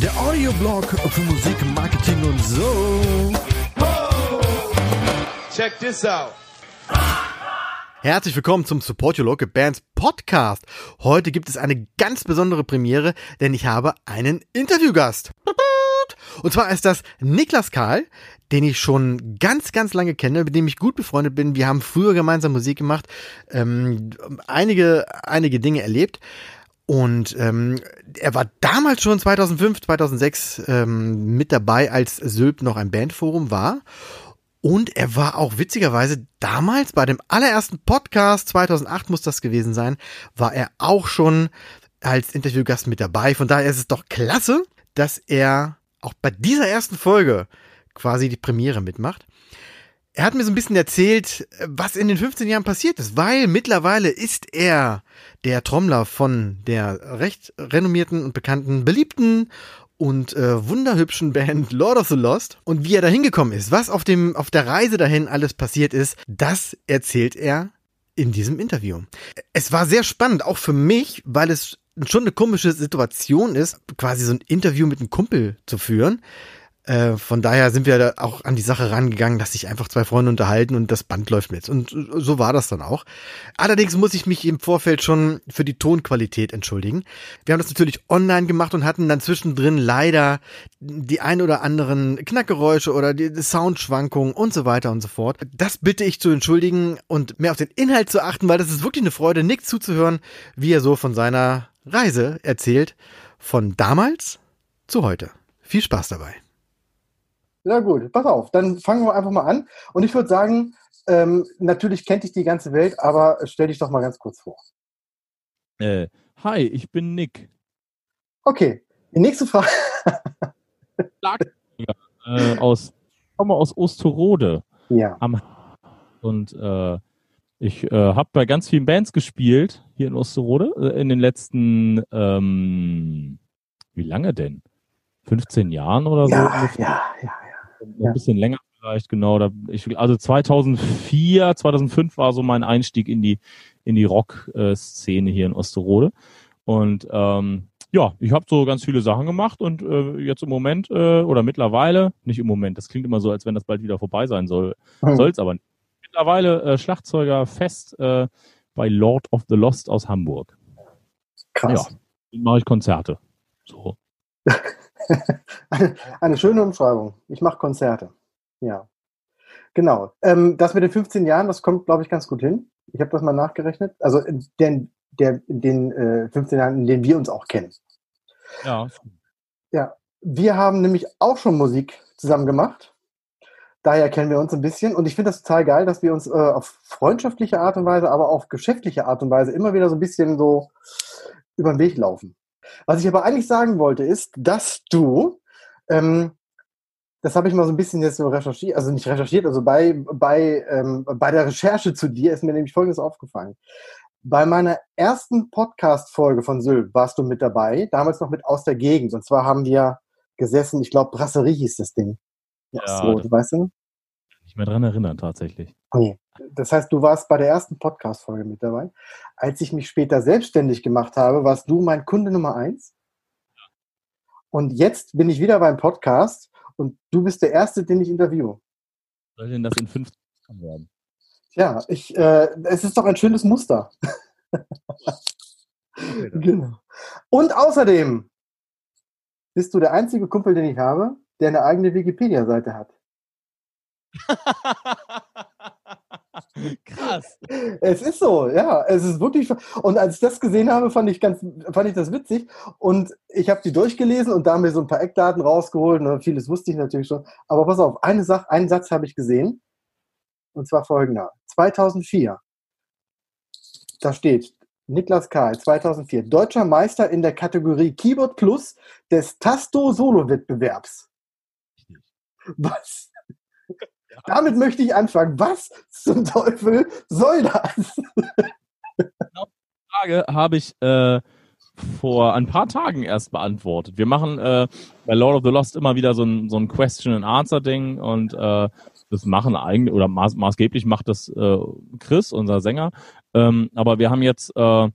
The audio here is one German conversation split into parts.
Der Audioblog für Musik, Marketing und so. Check this out. Herzlich willkommen zum Support Your Local Bands Podcast. Heute gibt es eine ganz besondere Premiere, denn ich habe einen Interviewgast. Und zwar ist das Niklas Karl, den ich schon ganz, ganz lange kenne, mit dem ich gut befreundet bin. Wir haben früher gemeinsam Musik gemacht, ähm, einige, einige Dinge erlebt. Und ähm, er war damals schon 2005, 2006 ähm, mit dabei, als Sylp noch ein Bandforum war. Und er war auch witzigerweise damals bei dem allerersten Podcast, 2008 muss das gewesen sein, war er auch schon als Interviewgast mit dabei. Von daher ist es doch klasse, dass er auch bei dieser ersten Folge quasi die Premiere mitmacht. Er hat mir so ein bisschen erzählt, was in den 15 Jahren passiert ist, weil mittlerweile ist er der Trommler von der recht renommierten und bekannten, beliebten und äh, wunderhübschen Band Lord of the Lost. Und wie er da hingekommen ist, was auf, dem, auf der Reise dahin alles passiert ist, das erzählt er in diesem Interview. Es war sehr spannend, auch für mich, weil es schon eine komische Situation ist, quasi so ein Interview mit einem Kumpel zu führen. Äh, von daher sind wir da auch an die Sache rangegangen, dass sich einfach zwei Freunde unterhalten und das Band läuft mit. Und so war das dann auch. Allerdings muss ich mich im Vorfeld schon für die Tonqualität entschuldigen. Wir haben das natürlich online gemacht und hatten dann zwischendrin leider die ein oder anderen Knackgeräusche oder die Soundschwankungen und so weiter und so fort. Das bitte ich zu entschuldigen und mehr auf den Inhalt zu achten, weil das ist wirklich eine Freude, Nick zuzuhören, wie er so von seiner Reise erzählt. Von damals zu heute. Viel Spaß dabei. Ja gut, pass auf, dann fangen wir einfach mal an. Und ich würde sagen, ähm, natürlich kennt dich die ganze Welt, aber stell dich doch mal ganz kurz vor. Äh, hi, ich bin Nick. Okay, die nächste Frage. äh, aus, ich komme aus Osterode. Ja. Am und äh, ich äh, habe bei ganz vielen Bands gespielt hier in Osterode äh, in den letzten, ähm, wie lange denn? 15 Jahren oder so? Ja, ungefähr? ja, ja, ein bisschen länger vielleicht, genau. Da ich, also 2004, 2005 war so mein Einstieg in die in die Rock-Szene hier in Osterode. Und ähm, ja, ich habe so ganz viele Sachen gemacht und äh, jetzt im Moment äh, oder mittlerweile, nicht im Moment, das klingt immer so, als wenn das bald wieder vorbei sein soll, Hm. soll's aber nicht. Mittlerweile äh, Schlagzeuger fest äh, bei Lord of the Lost aus Hamburg. Krass. Ja, mache ich Konzerte. So. Eine, eine schöne Umschreibung. Ich mache Konzerte. Ja. Genau. Ähm, das mit den 15 Jahren, das kommt, glaube ich, ganz gut hin. Ich habe das mal nachgerechnet. Also den, der, den äh, 15 Jahren, in denen wir uns auch kennen. Ja. Ja. Wir haben nämlich auch schon Musik zusammen gemacht. Daher kennen wir uns ein bisschen. Und ich finde das total geil, dass wir uns äh, auf freundschaftliche Art und Weise, aber auf geschäftliche Art und Weise immer wieder so ein bisschen so über den Weg laufen. Was ich aber eigentlich sagen wollte, ist, dass du, ähm, das habe ich mal so ein bisschen jetzt so recherchiert, also nicht recherchiert, also bei, bei, ähm, bei der Recherche zu dir ist mir nämlich Folgendes aufgefallen. Bei meiner ersten Podcast-Folge von Sylt warst du mit dabei, damals noch mit Aus der Gegend. Und zwar haben wir gesessen, ich glaube, Brasserie hieß das Ding. Ja, Osterode, das- weißt du? Nicht mehr dran erinnern, tatsächlich. Nee. Das heißt, du warst bei der ersten Podcast-Folge mit dabei. Als ich mich später selbstständig gemacht habe, warst du mein Kunde Nummer eins. Und jetzt bin ich wieder beim Podcast und du bist der Erste, den ich interviewe. Soll denn das in 15 Jahren werden? Ja, ich, äh, es ist doch ein schönes Muster. Genau. Und außerdem bist du der einzige Kumpel, den ich habe, der eine eigene Wikipedia-Seite hat. Krass. Es ist so, ja, es ist wirklich. Und als ich das gesehen habe, fand ich ganz, fand ich das witzig. Und ich habe die durchgelesen und da haben wir so ein paar Eckdaten rausgeholt. Und vieles wusste ich natürlich schon. Aber pass auf, eine Sache, einen Satz habe ich gesehen. Und zwar folgender: 2004. Da steht Niklas Karl, 2004, deutscher Meister in der Kategorie Keyboard Plus des Tasto-Solo-Wettbewerbs. Was? Damit möchte ich anfangen. Was zum Teufel soll das? Frage habe ich äh, vor ein paar Tagen erst beantwortet. Wir machen äh, bei Lord of the Lost immer wieder so ein, so ein Question-and-Answer-Ding und äh, das machen eigentlich, oder maß, maßgeblich macht das äh, Chris, unser Sänger. Ähm, aber wir haben jetzt äh,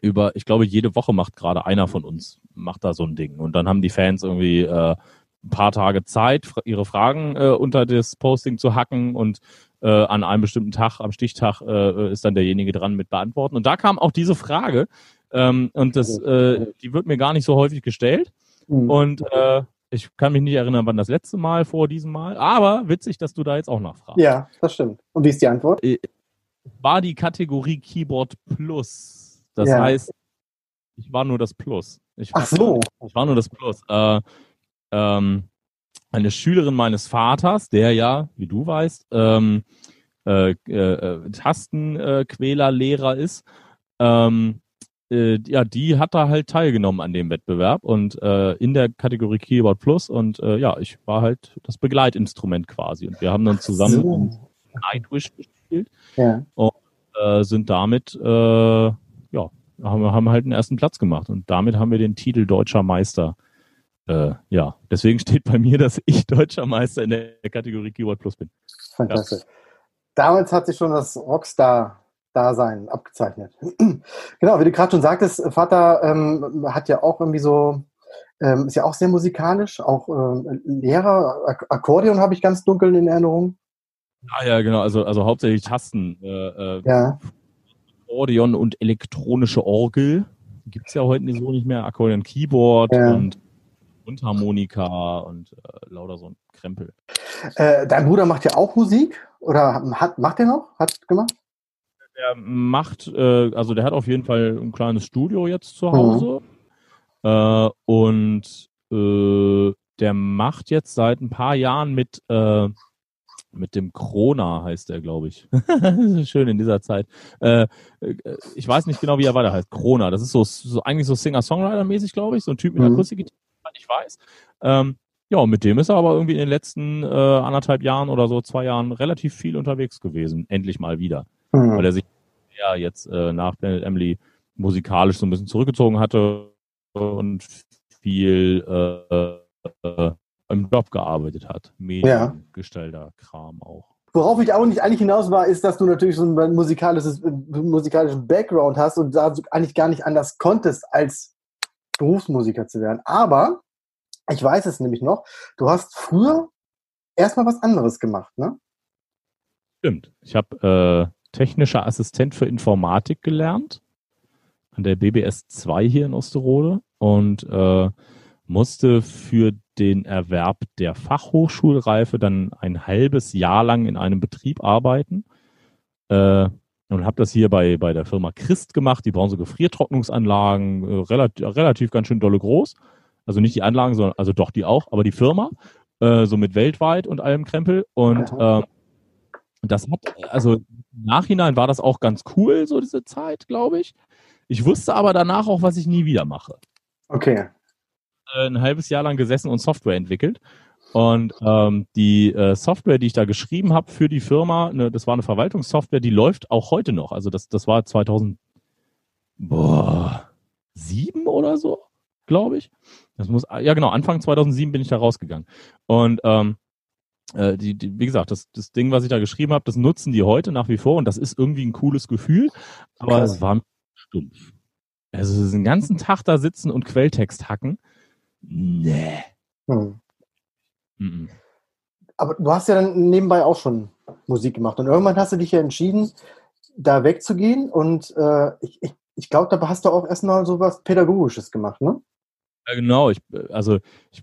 über, ich glaube, jede Woche macht gerade einer von uns, macht da so ein Ding. Und dann haben die Fans irgendwie äh, ein paar Tage Zeit, ihre Fragen äh, unter das Posting zu hacken und äh, an einem bestimmten Tag, am Stichtag, äh, ist dann derjenige dran mit beantworten. Und da kam auch diese Frage, ähm, und das, äh, die wird mir gar nicht so häufig gestellt. Mhm. Und äh, ich kann mich nicht erinnern, wann das letzte Mal vor diesem Mal, aber witzig, dass du da jetzt auch nachfragst. Ja, das stimmt. Und wie ist die Antwort? Äh, war die Kategorie Keyboard Plus. Das ja. heißt, ich war nur das Plus. Ich Ach so. Ich war nur das Plus. Äh, ähm, eine Schülerin meines Vaters, der ja, wie du weißt, ähm, äh, äh, Tastenquäler-Lehrer ist, ähm, äh, ja, die hat da halt teilgenommen an dem Wettbewerb und äh, in der Kategorie Keyboard Plus und äh, ja, ich war halt das Begleitinstrument quasi und wir haben dann zusammen so. Nightwish gespielt ja. und äh, sind damit äh, ja haben, haben halt einen ersten Platz gemacht und damit haben wir den Titel Deutscher Meister äh, ja, deswegen steht bei mir, dass ich deutscher Meister in der Kategorie Keyword Plus bin. Fantastisch. Ja. Damals hat sich schon das Rockstar-Dasein abgezeichnet. genau, wie du gerade schon sagtest, Vater ähm, hat ja auch irgendwie so, ähm, ist ja auch sehr musikalisch, auch äh, Lehrer, Ak Akkordeon habe ich ganz dunkel in Erinnerung. Ah ja, genau, also, also hauptsächlich Tasten. Äh, äh, ja. Akkordeon und elektronische Orgel. Gibt es ja heute so nicht mehr. Akkordeon Keyboard ja. und Mundharmonika und äh, lauter so ein Krempel. Äh, dein Bruder macht ja auch Musik oder hat, macht er noch? Hat gemacht? Der macht, äh, also der hat auf jeden Fall ein kleines Studio jetzt zu Hause. Mhm. Und äh, der macht jetzt seit ein paar Jahren mit, äh, mit dem Krona heißt er, glaube ich. Schön in dieser Zeit. Äh, ich weiß nicht genau, wie er weiter heißt. Krona. Das ist so, so eigentlich so Singer-Songwriter-mäßig, glaube ich. So ein Typ mit mhm. Akustikgitarre ich weiß. Ähm, ja, mit dem ist er aber irgendwie in den letzten äh, anderthalb Jahren oder so, zwei Jahren relativ viel unterwegs gewesen. Endlich mal wieder. Mhm. Weil er sich ja jetzt äh, nach Emily musikalisch so ein bisschen zurückgezogen hatte und viel äh, äh, im Job gearbeitet hat. Mediengestalter ja. Kram auch. Worauf ich auch nicht eigentlich hinaus war, ist, dass du natürlich so ein musikalisches, musikalischen Background hast und da eigentlich gar nicht anders konntest, als Berufsmusiker zu werden. Aber ich weiß es nämlich noch. Du hast früher erstmal was anderes gemacht, ne? Stimmt. Ich habe äh, technischer Assistent für Informatik gelernt an der BBS 2 hier in Osterode und äh, musste für den Erwerb der Fachhochschulreife dann ein halbes Jahr lang in einem Betrieb arbeiten. Äh, und habe das hier bei, bei der Firma Christ gemacht. Die bauen so Gefriertrocknungsanlagen, äh, relativ, relativ ganz schön dolle groß. Also nicht die Anlagen, sondern, also doch die auch, aber die Firma, äh, so mit weltweit und allem Krempel. Und äh, das hat, also im Nachhinein war das auch ganz cool, so diese Zeit, glaube ich. Ich wusste aber danach auch, was ich nie wieder mache. Okay. Äh, ein halbes Jahr lang gesessen und Software entwickelt. Und ähm, die äh, Software, die ich da geschrieben habe für die Firma, ne, das war eine Verwaltungssoftware, die läuft auch heute noch. Also das, das war 2007 oder so glaube ich. Das muss, ja genau, Anfang 2007 bin ich da rausgegangen. Und ähm, äh, die, die, wie gesagt, das, das Ding, was ich da geschrieben habe, das nutzen die heute nach wie vor und das ist irgendwie ein cooles Gefühl, aber es war stumpf. Also den ganzen Tag da sitzen und Quelltext hacken, nee. Hm. Mhm. Aber du hast ja dann nebenbei auch schon Musik gemacht und irgendwann hast du dich ja entschieden, da wegzugehen und äh, ich, ich, ich glaube, da hast du auch erstmal so was Pädagogisches gemacht, ne? Ja, genau. Ich, also ich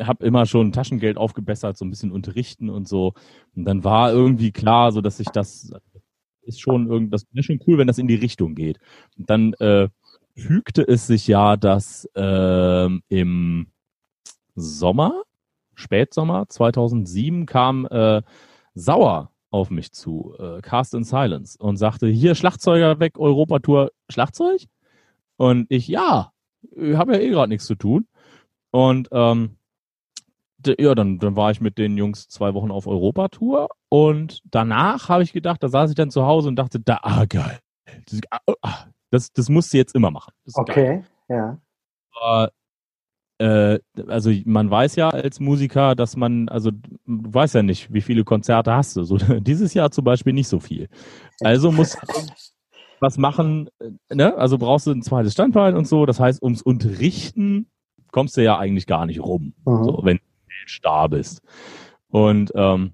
habe immer schon Taschengeld aufgebessert, so ein bisschen unterrichten und so. Und dann war irgendwie klar, so dass ich das ist schon irgend, das ist schon cool, wenn das in die Richtung geht. Und dann äh, fügte es sich ja, dass äh, im Sommer, Spätsommer 2007 kam äh, Sauer auf mich zu, äh, Cast in Silence, und sagte, hier Schlagzeuger weg, Europatour, Schlagzeug? Und ich, ja, habe ja eh gerade nichts zu tun. Und ähm, ja, dann, dann war ich mit den Jungs zwei Wochen auf Europatour und danach habe ich gedacht, da saß ich dann zu Hause und dachte, da, ah, geil. Das, ah, oh, ah, das, das musst du jetzt immer machen. okay, geil. ja. Äh, also man weiß ja als Musiker, dass man, also du weißt ja nicht, wie viele Konzerte hast du. So, dieses Jahr zum Beispiel nicht so viel. Also muss was machen, äh, ne? Also brauchst du ein zweites Standbein und so. Das heißt, ums Unterrichten kommst du ja eigentlich gar nicht rum, mhm. so, wenn du da bist. Und ähm,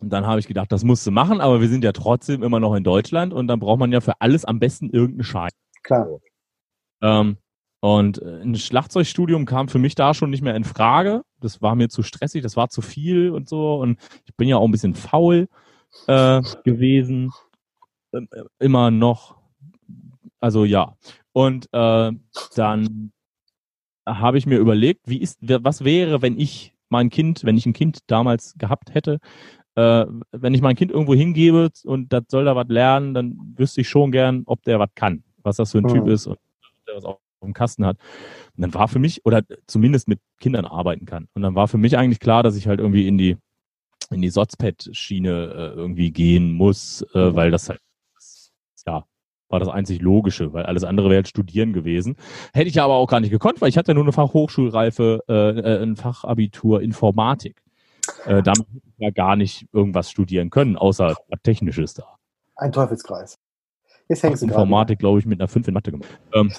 dann habe ich gedacht, das musst du machen, aber wir sind ja trotzdem immer noch in Deutschland und dann braucht man ja für alles am besten irgendeinen Schein. Klar. Ähm, und äh, ein Schlagzeugstudium kam für mich da schon nicht mehr in Frage. Das war mir zu stressig, das war zu viel und so. Und ich bin ja auch ein bisschen faul äh, gewesen. Ähm, äh, immer noch. Also ja. Und äh, dann habe ich mir überlegt, wie ist, was wäre, wenn ich mein Kind, wenn ich ein Kind damals gehabt hätte, äh, wenn ich mein Kind irgendwo hingebe und das soll da was lernen, dann wüsste ich schon gern, ob der was kann, was das für ein mhm. Typ ist und der was auch dem Kasten hat. Und dann war für mich, oder zumindest mit Kindern arbeiten kann. Und dann war für mich eigentlich klar, dass ich halt irgendwie in die, in die Sozpad-Schiene äh, irgendwie gehen muss, äh, mhm. weil das halt, ja, war das einzig Logische, weil alles andere wäre halt studieren gewesen. Hätte ich aber auch gar nicht gekonnt, weil ich hatte nur eine Fachhochschulreife, äh, äh ein Fachabitur Informatik. Äh, damit hätte ich ja gar nicht irgendwas studieren können, außer Technisches da. Ein Teufelskreis. Jetzt hängst du Informatik, glaube ich, mit einer 5 in Mathe gemacht. Ähm,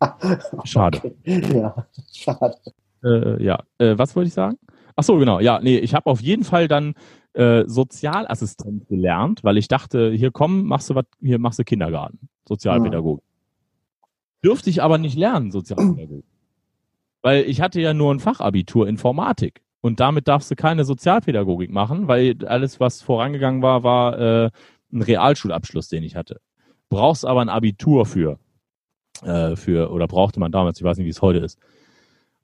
schade. Okay. Ja, schade. Äh, ja, äh, was wollte ich sagen? Ach so, genau. Ja, nee, ich habe auf jeden Fall dann äh, Sozialassistent gelernt, weil ich dachte, hier komm, machst du was, hier machst du Kindergarten, Sozialpädagogik. Ja. Dürfte ich aber nicht lernen, Sozialpädagogik. weil ich hatte ja nur ein Fachabitur Informatik. Und damit darfst du keine Sozialpädagogik machen, weil alles, was vorangegangen war, war äh, ein Realschulabschluss, den ich hatte brauchst aber ein Abitur für, äh, für, oder brauchte man damals, ich weiß nicht, wie es heute ist.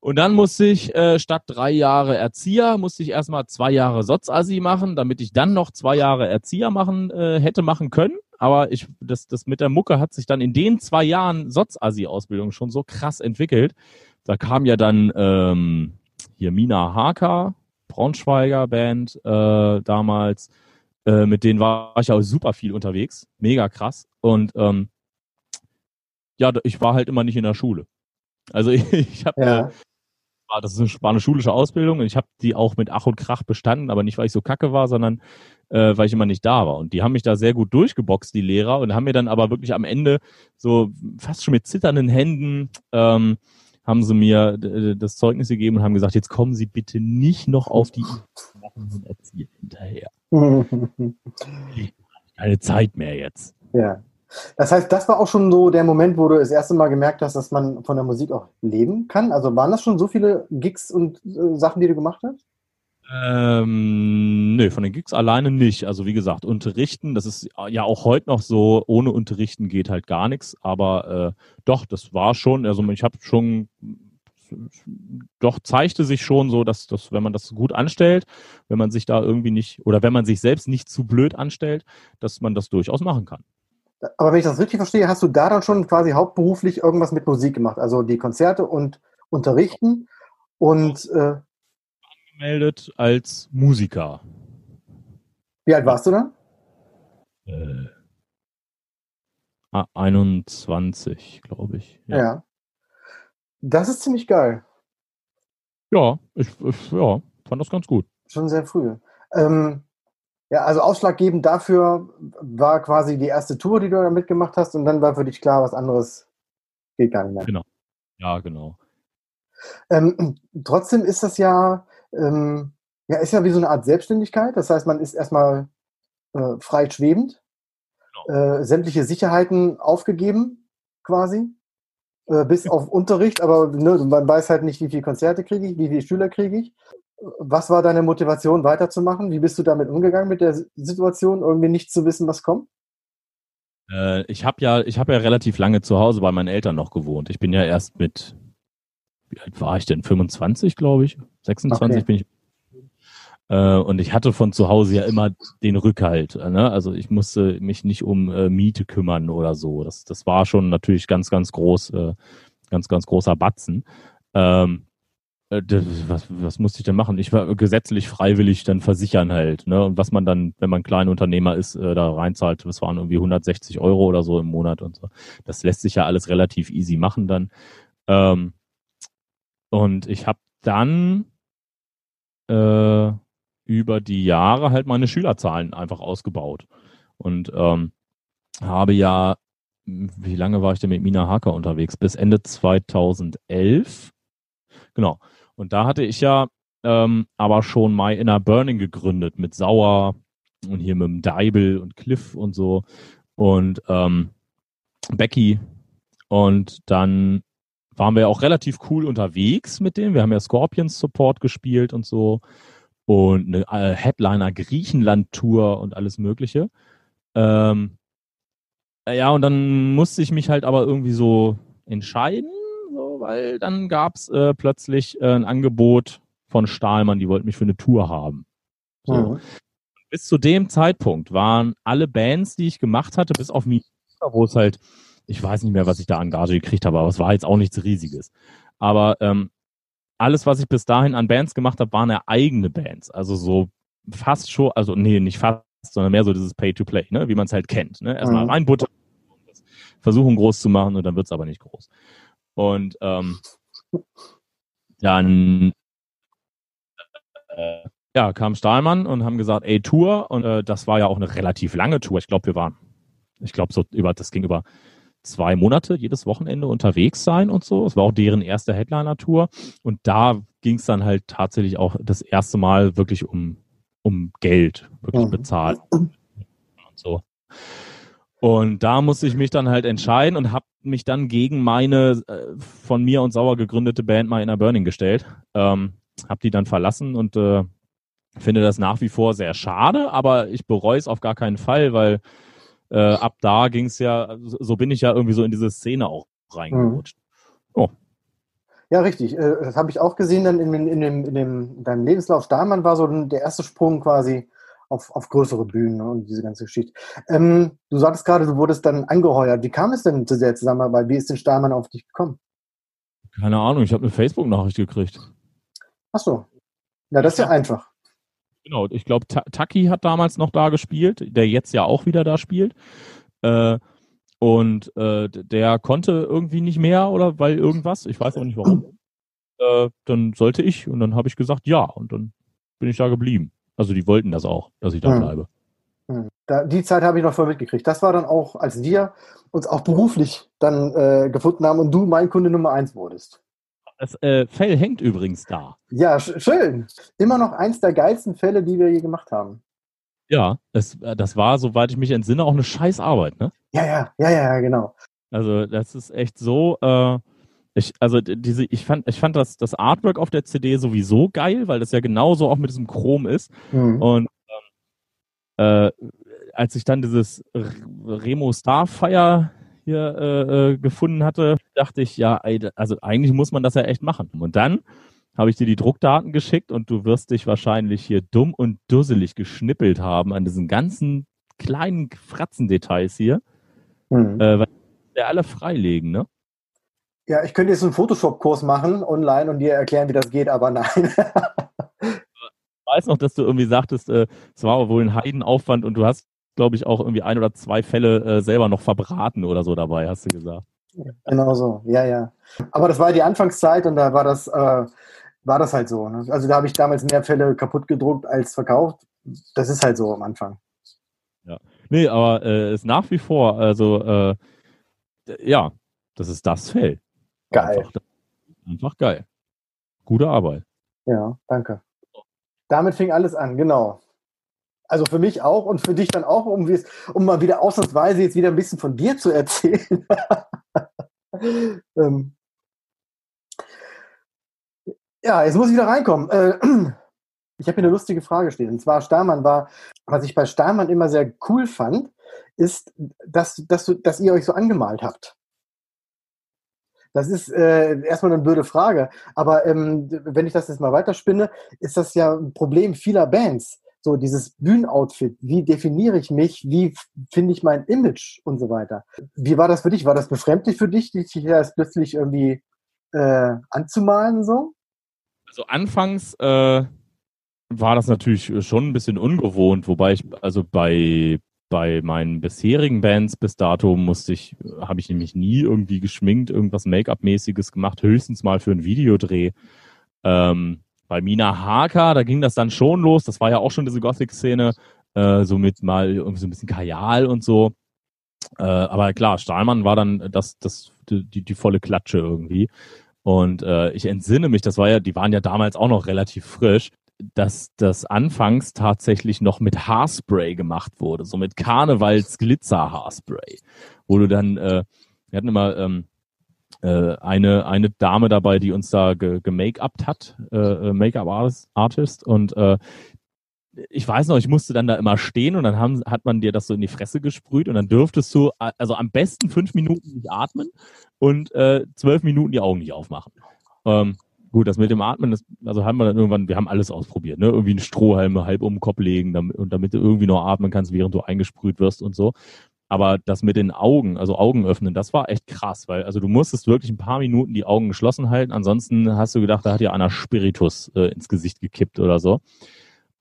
Und dann musste ich äh, statt drei Jahre Erzieher, musste ich erstmal zwei Jahre Soziasi machen, damit ich dann noch zwei Jahre Erzieher machen äh, hätte machen können. Aber ich, das, das mit der Mucke hat sich dann in den zwei Jahren Soziasi-Ausbildung schon so krass entwickelt. Da kam ja dann ähm, hier Mina Harker, Braunschweiger Band äh, damals, äh, mit denen war ich auch super viel unterwegs. Mega krass. Und ähm, ja, ich war halt immer nicht in der Schule. Also ich, ich habe ja. Äh, das war eine schulische Ausbildung und ich habe die auch mit Ach und Krach bestanden, aber nicht, weil ich so kacke war, sondern äh, weil ich immer nicht da war. Und die haben mich da sehr gut durchgeboxt, die Lehrer, und haben mir dann aber wirklich am Ende so fast schon mit zitternden Händen ähm, haben sie mir das Zeugnis gegeben und haben gesagt, jetzt kommen Sie bitte nicht noch auf die erzählen hinterher. Keine Zeit mehr jetzt. Ja. Das heißt, das war auch schon so der Moment, wo du das erste Mal gemerkt hast, dass man von der Musik auch leben kann. Also waren das schon so viele Gigs und äh, Sachen, die du gemacht hast? Ähm, nö, von den Gigs alleine nicht. Also wie gesagt, unterrichten, das ist ja auch heute noch so, ohne unterrichten geht halt gar nichts. Aber äh, doch, das war schon, also ich habe schon doch zeigte sich schon so, dass, dass wenn man das gut anstellt, wenn man sich da irgendwie nicht oder wenn man sich selbst nicht zu blöd anstellt, dass man das durchaus machen kann. Aber wenn ich das richtig verstehe, hast du da dann schon quasi hauptberuflich irgendwas mit Musik gemacht, also die Konzerte und Unterrichten und äh, angemeldet als Musiker. Wie alt warst du dann? Äh, 21, glaube ich. Ja. ja. Das ist ziemlich geil. Ja, ich, ich ja, fand das ganz gut. Schon sehr früh. Ähm, ja, also ausschlaggebend dafür war quasi die erste Tour, die du da mitgemacht hast, und dann war für dich klar, was anderes geht gar nicht mehr. Genau. Ja, genau. Ähm, trotzdem ist das ja, ähm, ja, ist ja wie so eine Art Selbstständigkeit. Das heißt, man ist erstmal äh, frei schwebend, genau. äh, sämtliche Sicherheiten aufgegeben, quasi äh, bis auf Unterricht, aber ne, man weiß halt nicht, wie viele Konzerte kriege ich, wie viele Schüler kriege ich. Was war deine Motivation, weiterzumachen? Wie bist du damit umgegangen mit der Situation, irgendwie nicht zu wissen, was kommt? Äh, ich habe ja, ich habe ja relativ lange zu Hause bei meinen Eltern noch gewohnt. Ich bin ja erst mit, wie alt war ich denn? 25, glaube ich. 26 okay. bin ich äh, und ich hatte von zu Hause ja immer den Rückhalt. Ne? Also ich musste mich nicht um äh, Miete kümmern oder so. Das, das war schon natürlich ganz, ganz groß, äh, ganz, ganz großer Batzen. Ähm, äh, was, was musste ich denn machen? Ich war gesetzlich freiwillig dann versichern halt. Ne? Und was man dann, wenn man Kleinunternehmer ist, äh, da reinzahlt, das waren irgendwie 160 Euro oder so im Monat und so. Das lässt sich ja alles relativ easy machen dann. Ähm, und ich habe dann äh, über die Jahre halt meine Schülerzahlen einfach ausgebaut. Und ähm, habe ja, wie lange war ich denn mit Mina Haker unterwegs? Bis Ende 2011. Genau. Und da hatte ich ja ähm, aber schon My Inner Burning gegründet mit Sauer und hier mit dem Deibel und Cliff und so und ähm, Becky. Und dann waren wir auch relativ cool unterwegs mit dem. Wir haben ja Scorpions Support gespielt und so und eine äh, Headliner Griechenland Tour und alles Mögliche. Ähm, ja, und dann musste ich mich halt aber irgendwie so entscheiden, weil dann gab's äh, plötzlich äh, ein Angebot von Stahlmann, die wollten mich für eine Tour haben. So. Mhm. Bis zu dem Zeitpunkt waren alle Bands, die ich gemacht hatte, bis auf mich, wo es halt, ich weiß nicht mehr, was ich da an Gage gekriegt habe, aber es war jetzt auch nichts Riesiges. Aber ähm, alles, was ich bis dahin an Bands gemacht habe, waren ja eigene Bands. Also so fast schon, also nee, nicht fast, sondern mehr so dieses Pay-to-Play, ne? wie man es halt kennt. Ne? Erstmal mhm. reinbuttern, versuchen groß zu machen und dann wird's aber nicht groß. Und ähm, dann äh, ja, kam Stahlmann und haben gesagt, ey, Tour. Und äh, das war ja auch eine relativ lange Tour. Ich glaube, wir waren, ich glaube, so über, das ging über zwei Monate jedes Wochenende unterwegs sein und so. Es war auch deren erste Headliner-Tour. Und da ging es dann halt tatsächlich auch das erste Mal wirklich um, um Geld, wirklich mhm. bezahlt und so. Und da musste ich mich dann halt entscheiden und habe mich dann gegen meine äh, von mir und Sauer gegründete Band mal in der Burning gestellt. Ähm, habe die dann verlassen und äh, finde das nach wie vor sehr schade, aber ich bereue es auf gar keinen Fall, weil äh, ab da ging es ja, so bin ich ja irgendwie so in diese Szene auch reingerutscht. Mhm. Oh. Ja, richtig. Äh, das habe ich auch gesehen dann in, in, dem, in, dem, in deinem Lebenslauf. Dahlmann war so der erste Sprung quasi auf, auf größere Bühnen und diese ganze Geschichte. Ähm, du sagtest gerade, du wurdest dann angeheuert. Wie kam es denn zu der Zusammenarbeit? Wie ist denn Stahlmann auf dich gekommen? Keine Ahnung, ich habe eine Facebook-Nachricht gekriegt. Ach so. Ja, das ist ja einfach. Genau, ich glaube, Taki hat damals noch da gespielt, der jetzt ja auch wieder da spielt. Äh, und äh, der konnte irgendwie nicht mehr oder weil irgendwas, ich weiß auch nicht warum. Äh, dann sollte ich und dann habe ich gesagt ja und dann bin ich da geblieben. Also die wollten das auch, dass ich da hm. bleibe. Da, die Zeit habe ich noch voll mitgekriegt. Das war dann auch, als wir uns auch beruflich dann äh, gefunden haben und du mein Kunde Nummer eins wurdest. Das äh, Fell hängt übrigens da. Ja, sch schön. Immer noch eins der geilsten Fälle, die wir je gemacht haben. Ja, das, äh, das war, soweit ich mich entsinne, auch eine scheiß Arbeit, ne? Ja, ja, ja, ja, genau. Also das ist echt so, äh, ich, also diese, ich fand, ich fand das, das Artwork auf der CD sowieso geil, weil das ja genauso auch mit diesem Chrom ist. Mhm. Und ähm, äh, als ich dann dieses Remo Starfire hier äh, äh, gefunden hatte, dachte ich, ja, also eigentlich muss man das ja echt machen. Und dann habe ich dir die Druckdaten geschickt und du wirst dich wahrscheinlich hier dumm und dusselig geschnippelt haben an diesen ganzen kleinen Fratzendetails hier, mhm. äh, weil wir alle freilegen, ne? Ja, ich könnte jetzt einen Photoshop-Kurs machen online und dir erklären, wie das geht, aber nein. ich weiß noch, dass du irgendwie sagtest, äh, es war wohl ein Heidenaufwand und du hast glaube ich, auch irgendwie ein oder zwei Fälle äh, selber noch verbraten oder so dabei, hast du gesagt. Genau so, ja, ja. Aber das war die Anfangszeit und da war das, äh, war das halt so. Ne? Also da habe ich damals mehr Fälle kaputt gedruckt als verkauft. Das ist halt so am Anfang. Ja. Nee, aber äh, ist nach wie vor, also äh, ja, das ist das Fell. Geil. Einfach, einfach geil. Gute Arbeit. Ja, danke. Damit fing alles an, genau. Also für mich auch und für dich dann auch, um, um mal wieder ausnahmsweise jetzt wieder ein bisschen von dir zu erzählen. ähm ja, jetzt muss ich wieder reinkommen. Äh, ich habe hier eine lustige Frage stehen. Und zwar Stahlmann war, was ich bei Stahlmann immer sehr cool fand, ist, dass, dass, du, dass ihr euch so angemalt habt. Das ist äh, erstmal eine blöde Frage. Aber ähm, wenn ich das jetzt mal weiterspinne, ist das ja ein Problem vieler Bands so dieses Bühnenoutfit, wie definiere ich mich, wie finde ich mein Image und so weiter. Wie war das für dich? War das befremdlich für dich, dich jetzt plötzlich irgendwie äh, anzumalen so? Also anfangs äh, war das natürlich schon ein bisschen ungewohnt, wobei ich also bei bei meinen bisherigen Bands bis dato musste ich, habe ich nämlich nie irgendwie geschminkt, irgendwas Make-up-mäßiges gemacht, höchstens mal für einen Videodreh. Ähm, bei Mina Harker, da ging das dann schon los. Das war ja auch schon diese Gothic-Szene, äh, so mit mal irgendwie so ein bisschen Kajal und so. Äh, aber klar, Stahlmann war dann das, das, die, die volle Klatsche irgendwie. Und äh, ich entsinne mich, das war ja, die waren ja damals auch noch relativ frisch, dass das anfangs tatsächlich noch mit Haarspray gemacht wurde, so mit Karnevals-Glitzer-Haarspray, wo du dann, äh, wir hatten immer ähm, äh, eine, eine Dame dabei, die uns da gemake-upt hat, äh, äh Make-up-Artist und äh, ich weiß noch, ich musste dann da immer stehen und dann haben, hat man dir das so in die Fresse gesprüht und dann dürftest du also am besten fünf Minuten nicht atmen und äh, zwölf Minuten die Augen nicht aufmachen. Ähm, gut, das mit dem Atmen, das, also haben wir dann irgendwann, wir haben alles ausprobiert, ne? Irgendwie einen Strohhalm halb um den Kopf legen damit, und damit du irgendwie noch atmen kannst, während du eingesprüht wirst und so. Aber das mit den Augen, also Augen öffnen, das war echt krass, weil also du musstest wirklich ein paar Minuten die Augen geschlossen halten, ansonsten hast du gedacht, da hat ja einer Spiritus äh, ins Gesicht gekippt oder so.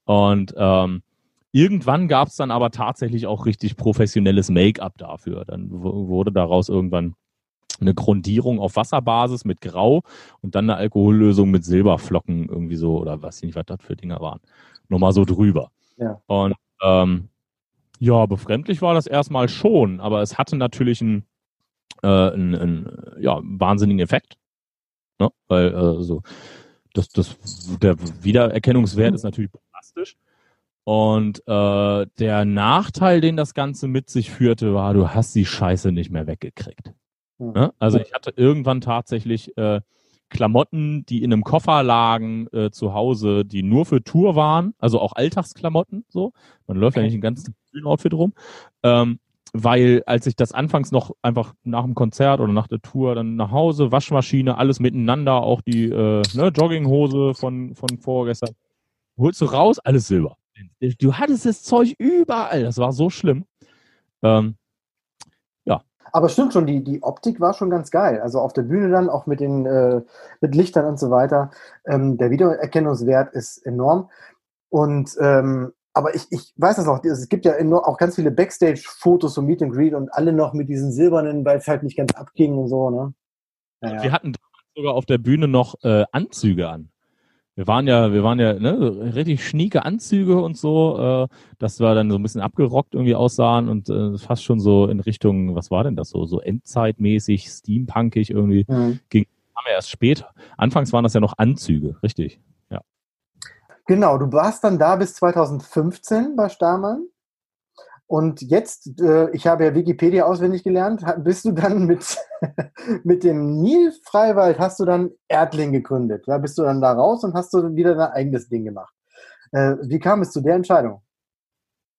Und ähm, irgendwann gab es dann aber tatsächlich auch richtig professionelles Make-up dafür. Dann wurde daraus irgendwann eine Grundierung auf Wasserbasis mit Grau und dann eine Alkohollösung mit Silberflocken irgendwie so oder was ich nicht, was das für Dinger waren. Nochmal so drüber. Ja. Und ähm, ja, befremdlich war das erstmal schon, aber es hatte natürlich einen, äh, einen, einen ja, wahnsinnigen Effekt. Ne? Weil äh, so das, das, der Wiedererkennungswert ist natürlich fantastisch. Und äh, der Nachteil, den das Ganze mit sich führte, war, du hast die Scheiße nicht mehr weggekriegt. Mhm. Ne? Also ich hatte irgendwann tatsächlich äh, Klamotten, die in einem Koffer lagen äh, zu Hause, die nur für Tour waren, also auch Alltagsklamotten. So, man läuft ja nicht ein ganzes Outfit rum. Ähm, weil als ich das anfangs noch einfach nach dem Konzert oder nach der Tour dann nach Hause, Waschmaschine, alles miteinander, auch die äh, ne, Jogginghose von, von vorgestern, holst du raus, alles Silber. Du hattest das Zeug überall, das war so schlimm. Ähm, ja. Aber stimmt schon, die, die Optik war schon ganz geil. Also auf der Bühne dann, auch mit den äh, mit Lichtern und so weiter. Ähm, der Wiedererkennungswert ist enorm. Und ähm, aber ich, ich weiß das noch, es gibt ja auch ganz viele Backstage-Fotos und Meet and Greet und alle noch mit diesen silbernen, weil es halt nicht ganz abging und so, ne? Naja. Wir hatten sogar auf der Bühne noch äh, Anzüge an. Wir waren ja, wir waren ja ne, richtig schnieke Anzüge und so, äh, dass wir dann so ein bisschen abgerockt irgendwie aussahen und äh, fast schon so in Richtung, was war denn das so, so Endzeitmäßig, steampunkig irgendwie mhm. ging. Haben wir erst später. Anfangs waren das ja noch Anzüge, richtig. Genau, du warst dann da bis 2015 bei Stahlmann. Und jetzt, äh, ich habe ja Wikipedia auswendig gelernt, bist du dann mit, mit dem Nil Freiwald, hast du dann Erdling gegründet. Da bist du dann da raus und hast du wieder dein eigenes Ding gemacht. Äh, wie kam es zu der Entscheidung?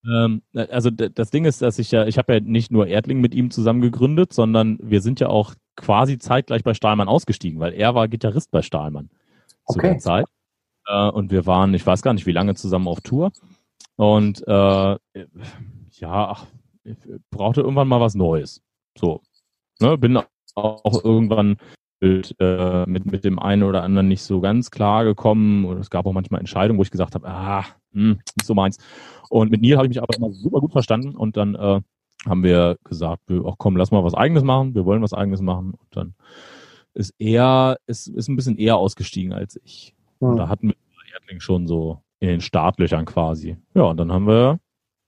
Ähm, also das Ding ist, dass ich ja, ich habe ja nicht nur Erdling mit ihm zusammen gegründet, sondern wir sind ja auch quasi zeitgleich bei Stahlmann ausgestiegen, weil er war Gitarrist bei Stahlmann zu okay. der Zeit. Äh, und wir waren, ich weiß gar nicht, wie lange zusammen auf Tour. Und äh, ja, ach, ich brauchte irgendwann mal was Neues. So. Ne, bin auch irgendwann mit, äh, mit, mit dem einen oder anderen nicht so ganz klar gekommen. Und es gab auch manchmal Entscheidungen, wo ich gesagt habe, ah, hm, nicht so meins. Und mit Neil habe ich mich aber immer super gut verstanden. Und dann äh, haben wir gesagt, ach komm, lass mal was eigenes machen. Wir wollen was eigenes machen. Und dann ist er, ist, ist ein bisschen eher ausgestiegen als ich. Und da hatten wir Erdling schon so in den Startlöchern quasi. Ja, und dann haben wir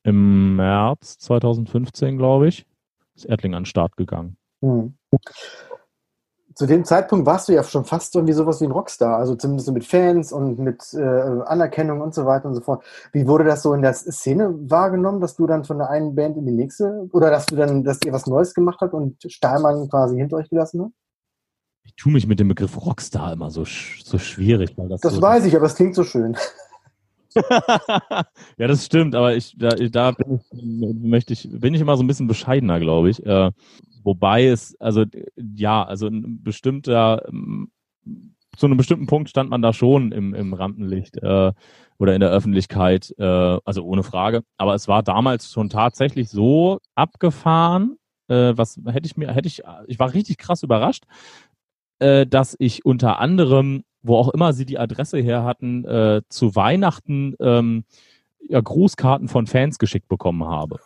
im März 2015, glaube ich, ist Erdling an den Start gegangen. Mhm. Zu dem Zeitpunkt warst du ja schon fast irgendwie sowas wie ein Rockstar, also zumindest mit Fans und mit äh, Anerkennung und so weiter und so fort. Wie wurde das so in der Szene wahrgenommen, dass du dann von der einen Band in die nächste oder dass du dann, dass ihr was Neues gemacht habt und Stahlmann quasi hinter euch gelassen habt? Ich tue mich mit dem Begriff Rockstar immer so, so schwierig. Weil das das so weiß ich, aber es klingt so schön. ja, das stimmt, aber ich, da, da bin, ich, möchte ich, bin ich immer so ein bisschen bescheidener, glaube ich. Äh, wobei es, also ja, also ein bestimmter, zu einem bestimmten Punkt stand man da schon im, im Rampenlicht äh, oder in der Öffentlichkeit, äh, also ohne Frage. Aber es war damals schon tatsächlich so abgefahren, äh, was hätte ich mir, hätte ich, ich war richtig krass überrascht, äh, dass ich unter anderem, wo auch immer sie die Adresse her hatten, äh, zu Weihnachten ähm, ja, Grußkarten von Fans geschickt bekommen habe.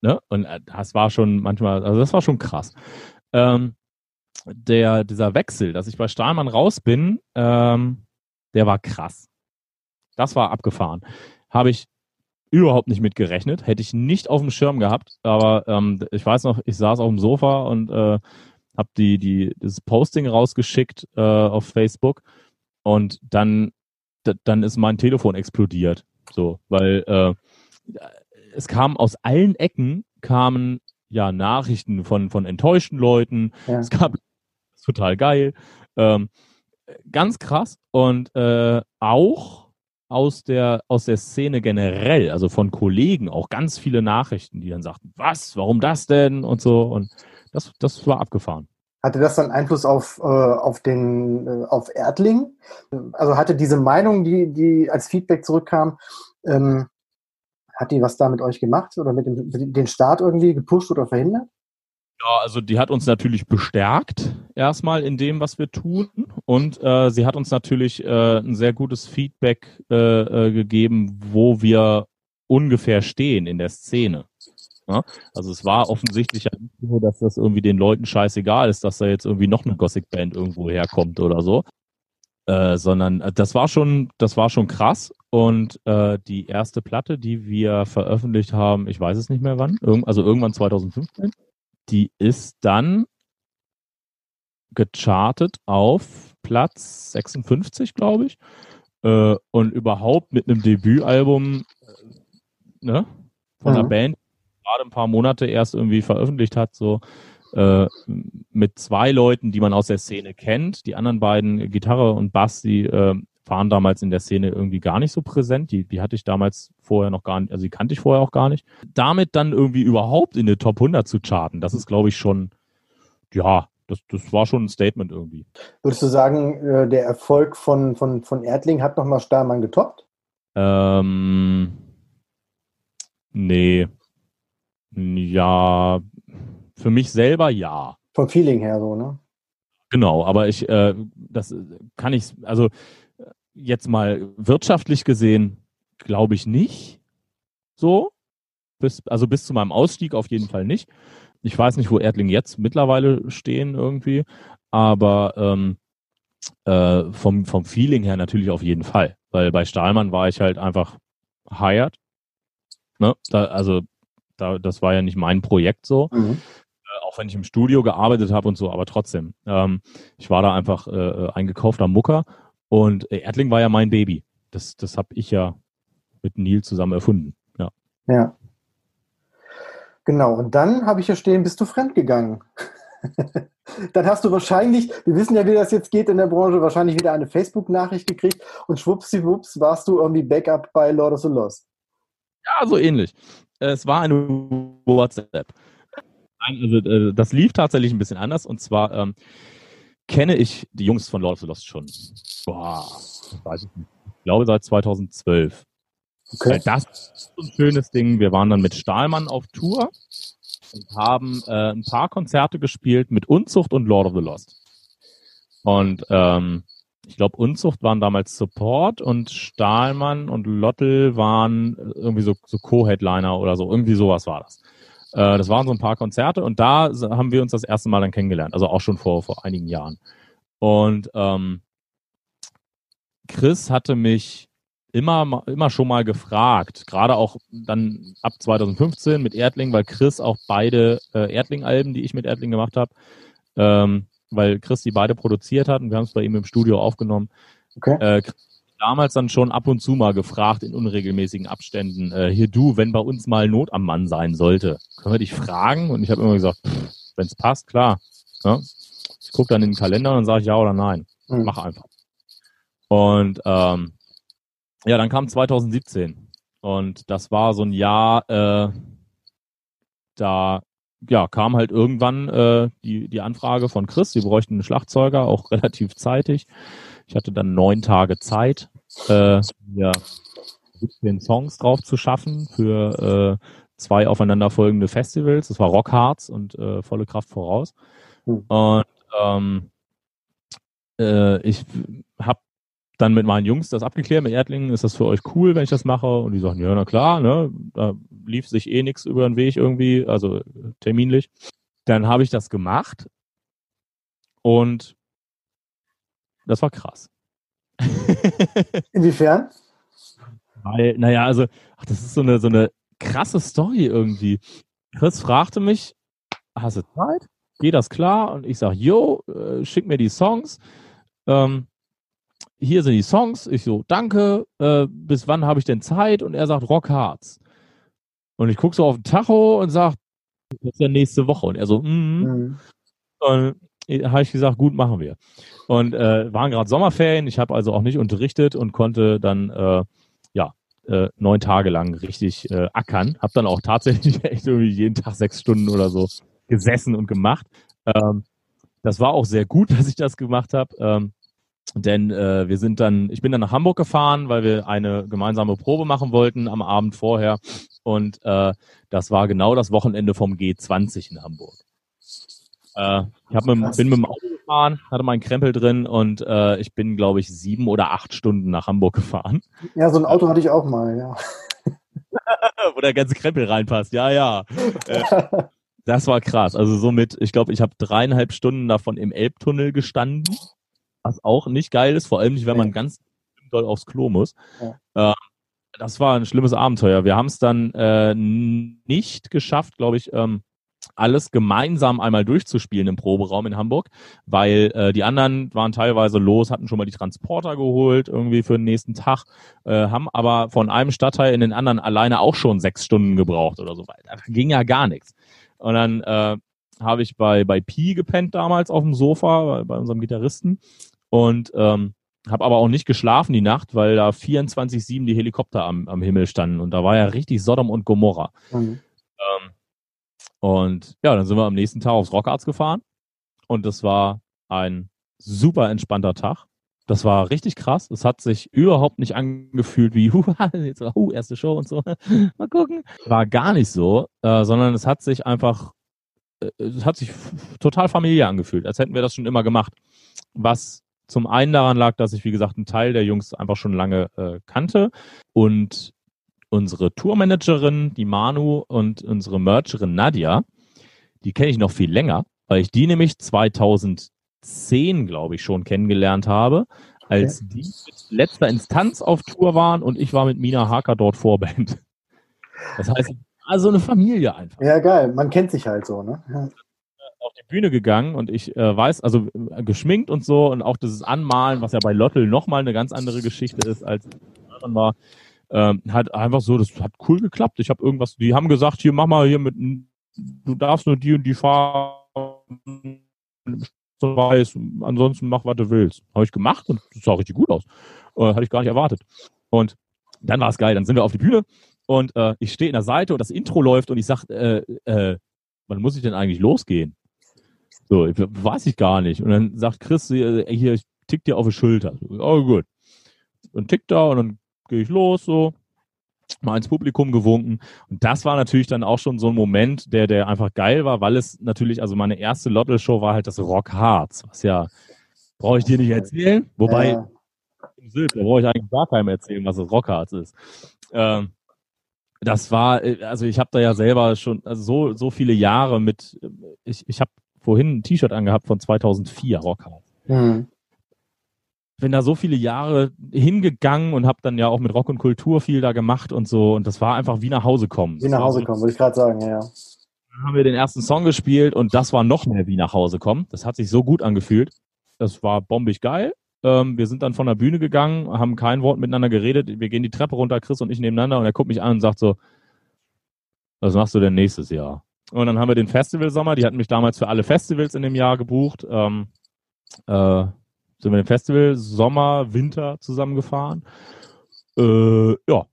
ne? Und äh, das war schon manchmal, also das war schon krass. Ähm, der, dieser Wechsel, dass ich bei Stahlmann raus bin, ähm, der war krass. Das war abgefahren. Habe ich überhaupt nicht mit gerechnet, hätte ich nicht auf dem Schirm gehabt, aber ähm, ich weiß noch, ich saß auf dem Sofa und äh, habe die, die, das Posting rausgeschickt äh, auf Facebook und dann, dann ist mein Telefon explodiert. So, weil äh, es kam aus allen Ecken kamen ja Nachrichten von, von enttäuschten Leuten. Ja. Es gab total geil. Ähm, ganz krass. Und äh, auch aus der, aus der Szene generell, also von Kollegen, auch ganz viele Nachrichten, die dann sagten, was, warum das denn? Und so. Und das, das war abgefahren. Hatte das dann Einfluss auf, äh, auf den äh, auf Erdling? Also hatte diese Meinung, die, die als Feedback zurückkam, ähm, hat die was da mit euch gemacht oder mit dem den Start irgendwie gepusht oder verhindert? Ja, also die hat uns natürlich bestärkt, erstmal in dem, was wir tun. Und äh, sie hat uns natürlich äh, ein sehr gutes Feedback äh, äh, gegeben, wo wir ungefähr stehen in der Szene. Ja? Also es war offensichtlich ja nicht so, dass das irgendwie den Leuten scheißegal ist, dass da jetzt irgendwie noch eine Gothic-Band irgendwo herkommt oder so. Äh, sondern äh, das war schon, das war schon krass. Und äh, die erste Platte, die wir veröffentlicht haben, ich weiß es nicht mehr wann, irg also irgendwann 2015, die ist dann gechartet auf Platz 56, glaube ich. Äh, und überhaupt mit einem Debütalbum äh, ne, von mhm. einer Band, gerade ein paar Monate erst irgendwie veröffentlicht hat, so äh, mit zwei Leuten, die man aus der Szene kennt. Die anderen beiden, Gitarre und Bass, die äh, waren damals in der Szene irgendwie gar nicht so präsent. Die, die hatte ich damals vorher noch gar nicht, also die kannte ich vorher auch gar nicht. Damit dann irgendwie überhaupt in den Top 100 zu charten, das ist, glaube ich, schon, ja, das, das war schon ein Statement irgendwie. Würdest du sagen, äh, der Erfolg von, von, von Erdling hat nochmal Stahlmann getoppt? Ähm, nee. Ja, für mich selber ja. Vom Feeling her so, ne? Genau, aber ich, äh, das kann ich, also jetzt mal wirtschaftlich gesehen, glaube ich nicht. So. Bis, also bis zu meinem Ausstieg auf jeden Fall nicht. Ich weiß nicht, wo Erdling jetzt mittlerweile stehen irgendwie, aber ähm, äh, vom, vom Feeling her natürlich auf jeden Fall. Weil bei Stahlmann war ich halt einfach hired. Ne? Da, also da, das war ja nicht mein Projekt so. Mhm. Äh, auch wenn ich im Studio gearbeitet habe und so, aber trotzdem. Ähm, ich war da einfach äh, ein gekaufter Mucker und äh, Erdling war ja mein Baby. Das, das habe ich ja mit Neil zusammen erfunden. Ja. Ja. Genau. Und dann habe ich hier stehen, bist du fremdgegangen. dann hast du wahrscheinlich, wir wissen ja, wie das jetzt geht in der Branche, wahrscheinlich wieder eine Facebook-Nachricht gekriegt und schwuppsiwupps warst du irgendwie Backup bei Lord of the Lost. Ja, so ähnlich. Es war eine WhatsApp. Also äh, das lief tatsächlich ein bisschen anders und zwar ähm, kenne ich die Jungs von Lord of the Lost schon. Boah, weiß ich nicht. Ich glaube seit 2012. Okay. Das ist ein schönes Ding. Wir waren dann mit Stahlmann auf Tour und haben äh, ein paar Konzerte gespielt mit Unzucht und Lord of the Lost. Und ähm, ich glaube, Unzucht waren damals Support und Stahlmann und Lottel waren irgendwie so, so Co-Headliner oder so. Irgendwie sowas war das. Äh, das waren so ein paar Konzerte und da haben wir uns das erste Mal dann kennengelernt, also auch schon vor, vor einigen Jahren. Und ähm, Chris hatte mich immer, immer schon mal gefragt, gerade auch dann ab 2015 mit Erdling, weil Chris auch beide äh, Erdling-Alben, die ich mit Erdling gemacht habe, ähm, weil Chris die beide produziert hat und wir haben es bei ihm im Studio aufgenommen. Okay. Äh, damals dann schon ab und zu mal gefragt in unregelmäßigen Abständen, äh, hier du, wenn bei uns mal Not am Mann sein sollte, können wir dich fragen? Und ich habe immer gesagt, wenn es passt, klar. Ja? Ich gucke dann in den Kalender und sage ja oder nein. Mhm. Mach einfach. Und ähm, ja, dann kam 2017 und das war so ein Jahr, äh, da ja, kam halt irgendwann äh, die, die Anfrage von Chris, sie bräuchten einen Schlagzeuger, auch relativ zeitig. Ich hatte dann neun Tage Zeit, äh, ja, 17 Songs drauf zu schaffen für äh, zwei aufeinanderfolgende Festivals. Das war Rockharz und äh, volle Kraft voraus. Mhm. Und ähm, äh, ich habe dann mit meinen Jungs das abgeklärt, mit Erdlingen, ist das für euch cool, wenn ich das mache? Und die sagen, ja, na klar, ne? Da lief sich eh nichts über den Weg irgendwie, also terminlich. Dann habe ich das gemacht und das war krass. Inwiefern? Weil, naja, also, ach, das ist so eine, so eine krasse Story irgendwie. Chris fragte mich, hast du Zeit? Geht das klar? Und ich sag, yo, äh, schick mir die Songs. Ähm, hier sind die Songs. Ich so, danke. Äh, bis wann habe ich denn Zeit? Und er sagt, Rock Hearts. Und ich gucke so auf den Tacho und sag, das ist ja nächste Woche. Und er so, mm. mhm. Und habe ich gesagt, gut, machen wir. Und äh, waren gerade Sommerferien. Ich habe also auch nicht unterrichtet und konnte dann äh, ja äh, neun Tage lang richtig äh, ackern. Habe dann auch tatsächlich echt irgendwie jeden Tag sechs Stunden oder so gesessen und gemacht. Ähm, das war auch sehr gut, dass ich das gemacht habe. Ähm, denn äh, wir sind dann, ich bin dann nach Hamburg gefahren, weil wir eine gemeinsame Probe machen wollten am Abend vorher. Und äh, das war genau das Wochenende vom G20 in Hamburg. Äh, ich hab mit, bin mit dem Auto gefahren, hatte meinen Krempel drin und äh, ich bin, glaube ich, sieben oder acht Stunden nach Hamburg gefahren. Ja, so ein Auto hatte ich auch mal, ja. Wo der ganze Krempel reinpasst, ja, ja. Äh, das war krass. Also somit, ich glaube, ich habe dreieinhalb Stunden davon im Elbtunnel gestanden, was auch nicht geil ist, vor allem nicht, wenn man ganz doll aufs Klo muss. Ja. Äh, das war ein schlimmes Abenteuer. Wir haben es dann äh, nicht geschafft, glaube ich, ähm, alles gemeinsam einmal durchzuspielen im Proberaum in Hamburg, weil äh, die anderen waren teilweise los, hatten schon mal die Transporter geholt irgendwie für den nächsten Tag, äh, haben aber von einem Stadtteil in den anderen alleine auch schon sechs Stunden gebraucht oder so weiter. Da ging ja gar nichts. Und dann äh, habe ich bei bei Pi gepennt damals auf dem Sofa bei, bei unserem Gitarristen und ähm, habe aber auch nicht geschlafen die Nacht, weil da 24/7 die Helikopter am, am Himmel standen und da war ja richtig Sodom und Gomorra. Mhm. Ähm, und ja, dann sind wir am nächsten Tag aufs Rockarts gefahren. Und das war ein super entspannter Tag. Das war richtig krass. Es hat sich überhaupt nicht angefühlt wie, huh, jetzt, uh, erste Show und so. Mal gucken. War gar nicht so, äh, sondern es hat sich einfach, äh, es hat sich total familiär angefühlt, als hätten wir das schon immer gemacht. Was zum einen daran lag, dass ich, wie gesagt, einen Teil der Jungs einfach schon lange äh, kannte und unsere Tourmanagerin, die Manu und unsere Mercherin Nadia, die kenne ich noch viel länger, weil ich die nämlich 2010, glaube ich, schon kennengelernt habe, als okay. die mit letzter Instanz auf Tour waren und ich war mit Mina Haker dort Vorband. Das heißt, also eine Familie einfach. Ja, geil. Man kennt sich halt so, ne? Ja. Auf die Bühne gegangen und ich äh, weiß, also äh, geschminkt und so und auch dieses Anmalen, was ja bei Lottel nochmal eine ganz andere Geschichte ist, als war ähm, hat einfach so, das hat cool geklappt. Ich habe irgendwas, die haben gesagt, hier mach mal hier mit, du darfst nur die und die Farben weiß, ansonsten mach, was du willst. Habe ich gemacht und das sah richtig gut aus. Äh, hatte ich gar nicht erwartet. Und dann war es geil. Dann sind wir auf die Bühne und äh, ich stehe in der Seite und das Intro läuft und ich sag, äh, äh, wann muss ich denn eigentlich losgehen? So, ich, weiß ich gar nicht. Und dann sagt Chris, hier, ich tick dir auf die Schulter. Oh, gut. Und tickt da und dann gehe ich los, so, mal ins Publikum gewunken. Und das war natürlich dann auch schon so ein Moment, der, der einfach geil war, weil es natürlich, also meine erste Lottel-Show war halt das Rock Hearts, was ja, brauche ich dir nicht erzählen. Wobei, ja. im Silb, da brauche ich eigentlich gar keinem erzählen, was das Rock Hearts ist. Ähm, das war, also ich habe da ja selber schon also so, so viele Jahre mit, ich, ich habe vorhin ein T-Shirt angehabt von 2004, Rock Hearts. Mhm bin da so viele Jahre hingegangen und habe dann ja auch mit Rock und Kultur viel da gemacht und so. Und das war einfach wie nach Hause kommen. Wie nach Hause so, kommen, wollte ich gerade sagen, ja, ja. Dann haben wir den ersten Song gespielt und das war noch mehr wie nach Hause kommen. Das hat sich so gut angefühlt. Das war bombig geil. Ähm, wir sind dann von der Bühne gegangen, haben kein Wort miteinander geredet. Wir gehen die Treppe runter, Chris und ich nebeneinander und er guckt mich an und sagt so, was machst du denn nächstes Jahr? Und dann haben wir den Festivalsommer, die hatten mich damals für alle Festivals in dem Jahr gebucht. Ähm, äh, sind wir im Festival Sommer, Winter zusammengefahren. Äh, ja,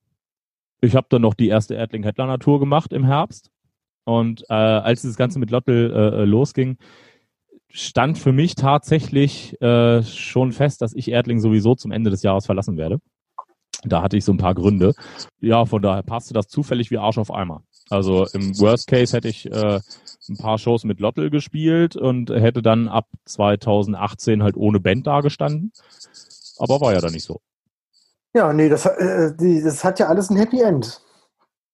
ich habe dann noch die erste Erdling Headliner Tour gemacht im Herbst. Und äh, als das Ganze mit Lottel äh, losging, stand für mich tatsächlich äh, schon fest, dass ich Erdling sowieso zum Ende des Jahres verlassen werde. Da hatte ich so ein paar Gründe. Ja, von daher passte das zufällig wie Arsch auf Eimer. Also im Worst Case hätte ich äh, ein paar Shows mit Lottel gespielt und hätte dann ab 2018 halt ohne Band dagestanden. Aber war ja dann nicht so. Ja, nee, das, äh, die, das hat ja alles ein Happy End.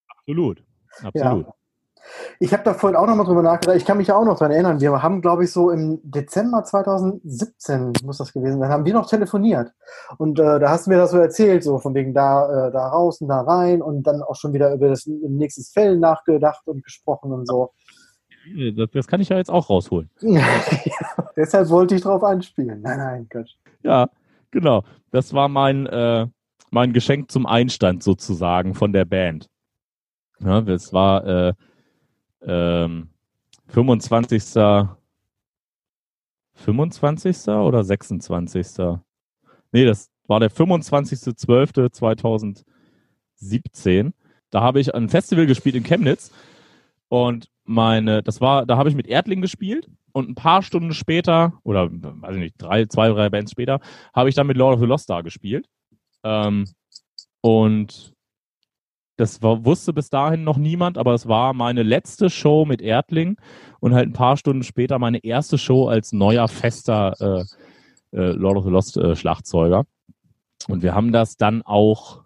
Absolut. Absolut. Ja. Ich habe da vorhin auch nochmal drüber nachgedacht. Ich kann mich ja auch noch daran erinnern. Wir haben, glaube ich, so im Dezember 2017 muss das gewesen sein, haben wir noch telefoniert. Und äh, da hast du mir das so erzählt, so von wegen da, äh, da raus und da rein und dann auch schon wieder über das nächste Fell nachgedacht und gesprochen und so. Das, das kann ich ja jetzt auch rausholen. Deshalb wollte ich drauf anspielen. Nein, nein, Gott. Ja, genau. Das war mein, äh, mein Geschenk zum Einstand sozusagen von der Band. Ja, das war äh, ähm, 25. 25. oder 26. Nee, das war der 25.12.2017. Da habe ich ein Festival gespielt in Chemnitz und meine, das war, da habe ich mit Erdling gespielt und ein paar Stunden später, oder weiß ich nicht, drei, zwei, drei Bands später, habe ich dann mit Lord of the Lost da gespielt. Ähm, und das war, wusste bis dahin noch niemand, aber es war meine letzte Show mit Erdling und halt ein paar Stunden später meine erste Show als neuer fester äh, äh, Lord of the Lost äh, Schlagzeuger. Und wir haben das dann auch,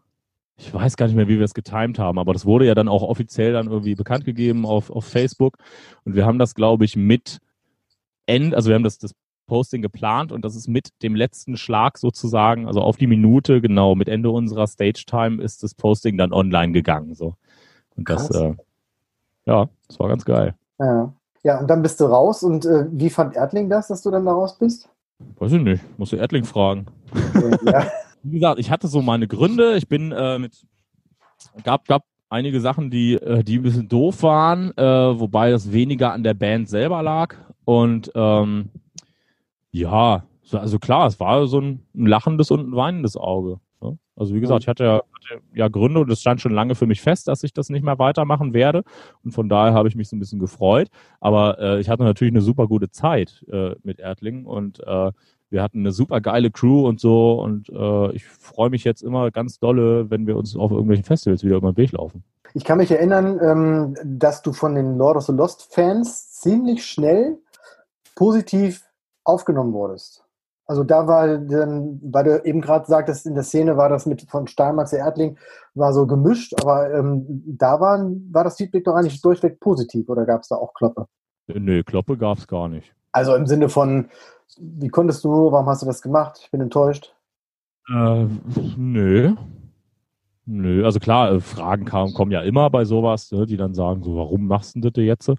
ich weiß gar nicht mehr, wie wir es getimed haben, aber das wurde ja dann auch offiziell dann irgendwie bekannt gegeben auf, auf Facebook. Und wir haben das, glaube ich, mit End, also wir haben das, das Posting geplant und das ist mit dem letzten Schlag sozusagen, also auf die Minute, genau, mit Ende unserer Stage Time ist das Posting dann online gegangen. So. Und Krass. das, äh, ja, das war ganz geil. Ja. ja, und dann bist du raus und äh, wie fand Erdling das, dass du dann da raus bist? Weiß ich nicht, musst du Erdling fragen. Ja. Wie gesagt, ich hatte so meine Gründe. Ich bin äh, mit, gab, gab einige Sachen, die, äh, die ein bisschen doof waren, äh, wobei das weniger an der Band selber lag. Und ähm, ja, also klar, es war so ein, ein lachendes und ein weinendes Auge. Ne? Also wie gesagt, ich hatte ja, hatte ja Gründe und es stand schon lange für mich fest, dass ich das nicht mehr weitermachen werde. Und von daher habe ich mich so ein bisschen gefreut. Aber äh, ich hatte natürlich eine super gute Zeit äh, mit Erdling und äh, wir hatten eine super geile Crew und so. Und äh, ich freue mich jetzt immer ganz dolle, wenn wir uns auf irgendwelchen Festivals wieder über den Weg laufen. Ich kann mich erinnern, ähm, dass du von den Lord of the Lost Fans ziemlich schnell positiv aufgenommen wurdest. Also da war dann, weil du eben gerade sagtest, in der Szene war das mit von Steinmann zu Erdling, war so gemischt, aber ähm, da war, war das Feedback doch eigentlich durchweg positiv oder gab es da auch Kloppe? Nö, Kloppe gab es gar nicht. Also im Sinne von, wie konntest du, warum hast du das gemacht? Ich bin enttäuscht. Äh, nö. Nö, also klar, äh, Fragen kamen, kommen ja immer bei sowas, ne, die dann sagen, so, warum machst du das jetzt?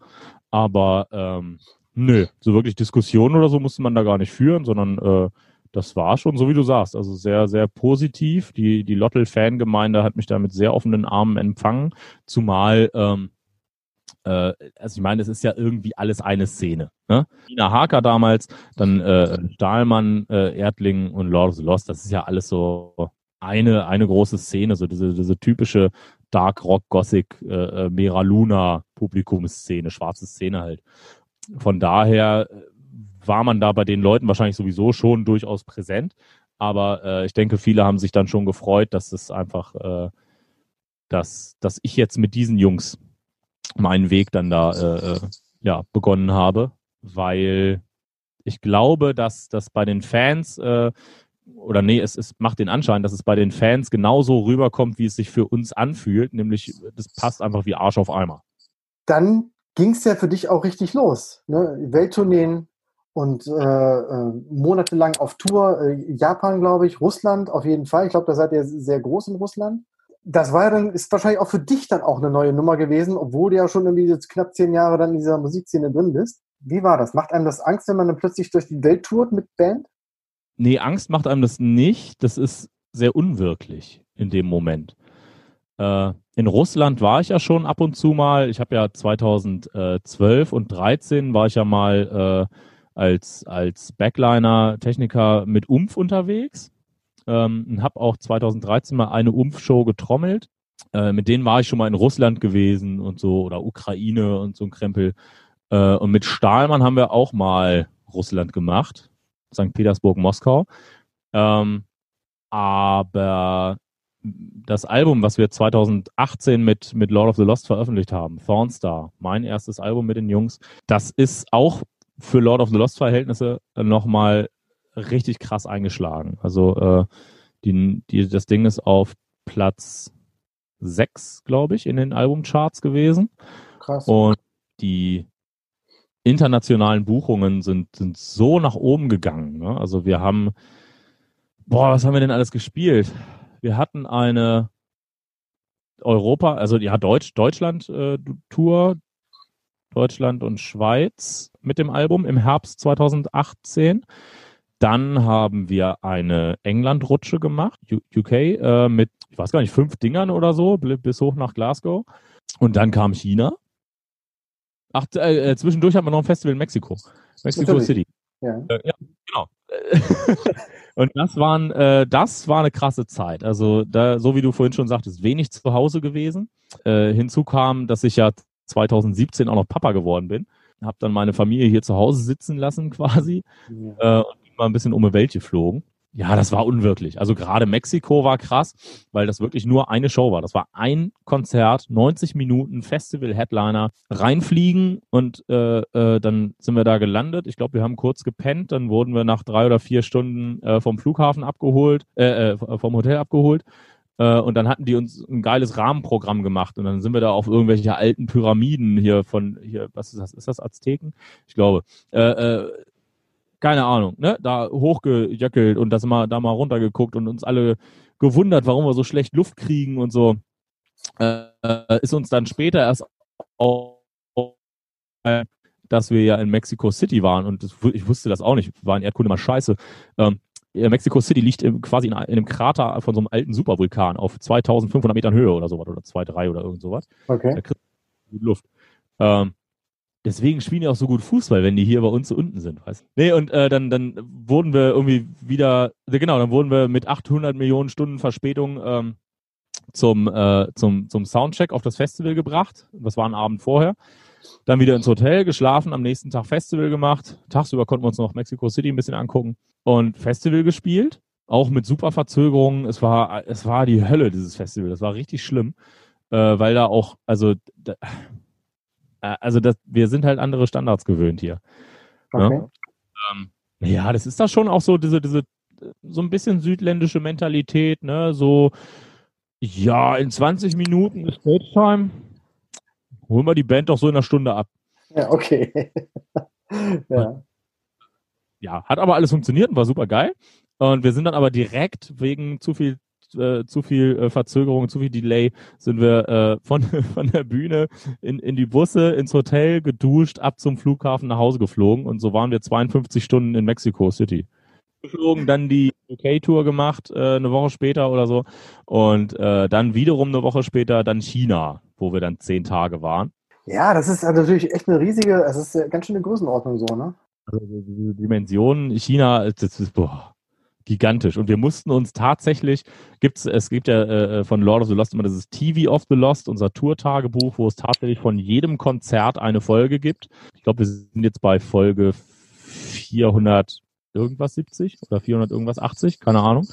Aber ähm, Nö, so wirklich Diskussionen oder so musste man da gar nicht führen, sondern äh, das war schon so, wie du sagst. Also sehr, sehr positiv. Die, die Lottel-Fangemeinde hat mich da mit sehr offenen Armen empfangen. Zumal, ähm, äh, also ich meine, es ist ja irgendwie alles eine Szene. Ne? Nina Harker damals, dann äh, Stahlmann, äh, Erdling und Lord of the Lost. Das ist ja alles so eine, eine große Szene, so diese, diese typische Dark Rock, Gothic, äh, äh Mera Luna Publikumsszene, schwarze Szene halt von daher äh, war man da bei den Leuten wahrscheinlich sowieso schon durchaus präsent. Aber äh, ich denke, viele haben sich dann schon gefreut, dass es einfach, äh, dass, dass ich jetzt mit diesen Jungs meinen Weg dann da äh, äh ja, begonnen habe, weil ich glaube, dass das bei den Fans äh, oder nee, es, es macht den Anschein, dass es bei den Fans genauso rüberkommt, wie es sich für uns anfühlt, nämlich das passt einfach wie Arsch auf Eimer. Dann ging es ja für dich auch richtig los. Ne? Welttourneen und äh, äh, monatelang auf Tour. Äh, Japan, glaube ich, Russland auf jeden Fall. Ich glaube, da seid ihr sehr groß in Russland. Das war ja dann, ist wahrscheinlich auch für dich dann auch eine neue Nummer gewesen, obwohl du ja schon irgendwie jetzt knapp zehn Jahre dann in dieser Musikszene drin bist. Wie war das? Macht einem das Angst, wenn man dann plötzlich durch die Welt tourt mit Band? Nee, Angst macht einem das nicht. Das ist sehr unwirklich in dem Moment. Äh, in Russland war ich ja schon ab und zu mal. Ich habe ja 2012 und 2013 war ich ja mal äh, als, als Backliner-Techniker mit Umf unterwegs. Ähm, und habe auch 2013 mal eine Umf-Show getrommelt. Äh, mit denen war ich schon mal in Russland gewesen und so oder Ukraine und so ein Krempel. Äh, und mit Stahlmann haben wir auch mal Russland gemacht. St. Petersburg, Moskau. Ähm, aber das Album, was wir 2018 mit, mit Lord of the Lost veröffentlicht haben, Thornstar, mein erstes Album mit den Jungs, das ist auch für Lord of the Lost Verhältnisse nochmal richtig krass eingeschlagen. Also äh, Die, die, das Ding ist auf Platz 6, glaube ich, in den Albumcharts gewesen. Krass. Und die internationalen Buchungen sind, sind so nach oben gegangen. Ne? Also wir haben, boah, was haben wir denn alles gespielt? Wir hatten eine Europa, also ja, Deutsch, Deutschland-Tour, Deutschland und Schweiz mit dem Album im Herbst 2018. Dann haben wir eine England-Rutsche gemacht, UK, äh, mit, ich weiß gar nicht, fünf Dingern oder so, bis hoch nach Glasgow. Und dann kam China. Ach, äh, äh zwischendurch haben wir noch ein Festival in Mexiko. Mexico Natürlich. City. Ja. Äh, ja, genau. und das waren, äh, das war eine krasse Zeit. Also da, so wie du vorhin schon sagtest, wenig zu Hause gewesen. Äh, hinzu kam, dass ich ja 2017 auch noch Papa geworden bin. Hab dann meine Familie hier zu Hause sitzen lassen quasi ja. äh, und mal ein bisschen um die Welt geflogen. Ja, das war unwirklich. Also gerade Mexiko war krass, weil das wirklich nur eine Show war. Das war ein Konzert, 90 Minuten, Festival-Headliner, reinfliegen und äh, äh, dann sind wir da gelandet. Ich glaube, wir haben kurz gepennt, dann wurden wir nach drei oder vier Stunden äh, vom Flughafen abgeholt, äh, äh, vom Hotel abgeholt. Äh, und dann hatten die uns ein geiles Rahmenprogramm gemacht und dann sind wir da auf irgendwelche alten Pyramiden hier von hier, was ist das? Ist das Azteken? Ich glaube. Äh, äh, keine Ahnung, ne, da hochgejöckelt und das mal, da mal runtergeguckt und uns alle gewundert, warum wir so schlecht Luft kriegen und so. Äh, ist uns dann später erst auch, dass wir ja in Mexico City waren und das, ich wusste das auch nicht, war in Erdkunde mal scheiße. Ähm, Mexico City liegt im, quasi in, in, einem Krater von so einem alten Supervulkan auf 2500 Metern Höhe oder sowas oder 2, 3 oder irgend sowas. Okay. Da kriegt Luft. Ähm, Deswegen spielen die auch so gut Fußball, wenn die hier bei uns unten sind, weißt Nee, und äh, dann, dann wurden wir irgendwie wieder, genau, dann wurden wir mit 800 Millionen Stunden Verspätung ähm, zum, äh, zum, zum Soundcheck auf das Festival gebracht. Das war ein Abend vorher. Dann wieder ins Hotel, geschlafen, am nächsten Tag Festival gemacht. Tagsüber konnten wir uns noch Mexico City ein bisschen angucken und Festival gespielt. Auch mit super Verzögerungen. Es war, es war die Hölle, dieses Festival. Das war richtig schlimm, äh, weil da auch, also, da, also das, wir sind halt andere Standards gewöhnt hier. Ne? Okay. Ja? Ähm, ja, das ist da schon auch so diese, diese, so ein bisschen südländische Mentalität, ne? So, ja, in 20 Minuten ist Stage-Time. Holen wir die Band doch so in einer Stunde ab. Ja, okay. ja. Ja, hat aber alles funktioniert und war super geil. Und wir sind dann aber direkt wegen zu viel äh, zu viel äh, Verzögerung, zu viel Delay, sind wir äh, von, von der Bühne in, in die Busse, ins Hotel, geduscht, ab zum Flughafen nach Hause geflogen und so waren wir 52 Stunden in Mexico City. Geflogen, dann die UK-Tour gemacht, äh, eine Woche später oder so und äh, dann wiederum eine Woche später dann China, wo wir dann zehn Tage waren. Ja, das ist also natürlich echt eine riesige, es ist ganz schön eine Größenordnung so, ne? Also die Dimensionen China, das ist, boah, gigantisch. Und wir mussten uns tatsächlich, gibt's, es gibt ja äh, von Lord of the Lost immer dieses TV of the Lost, unser Tour-Tagebuch, wo es tatsächlich von jedem Konzert eine Folge gibt. Ich glaube, wir sind jetzt bei Folge 400 irgendwas 70 oder 400 irgendwas 80, keine Ahnung.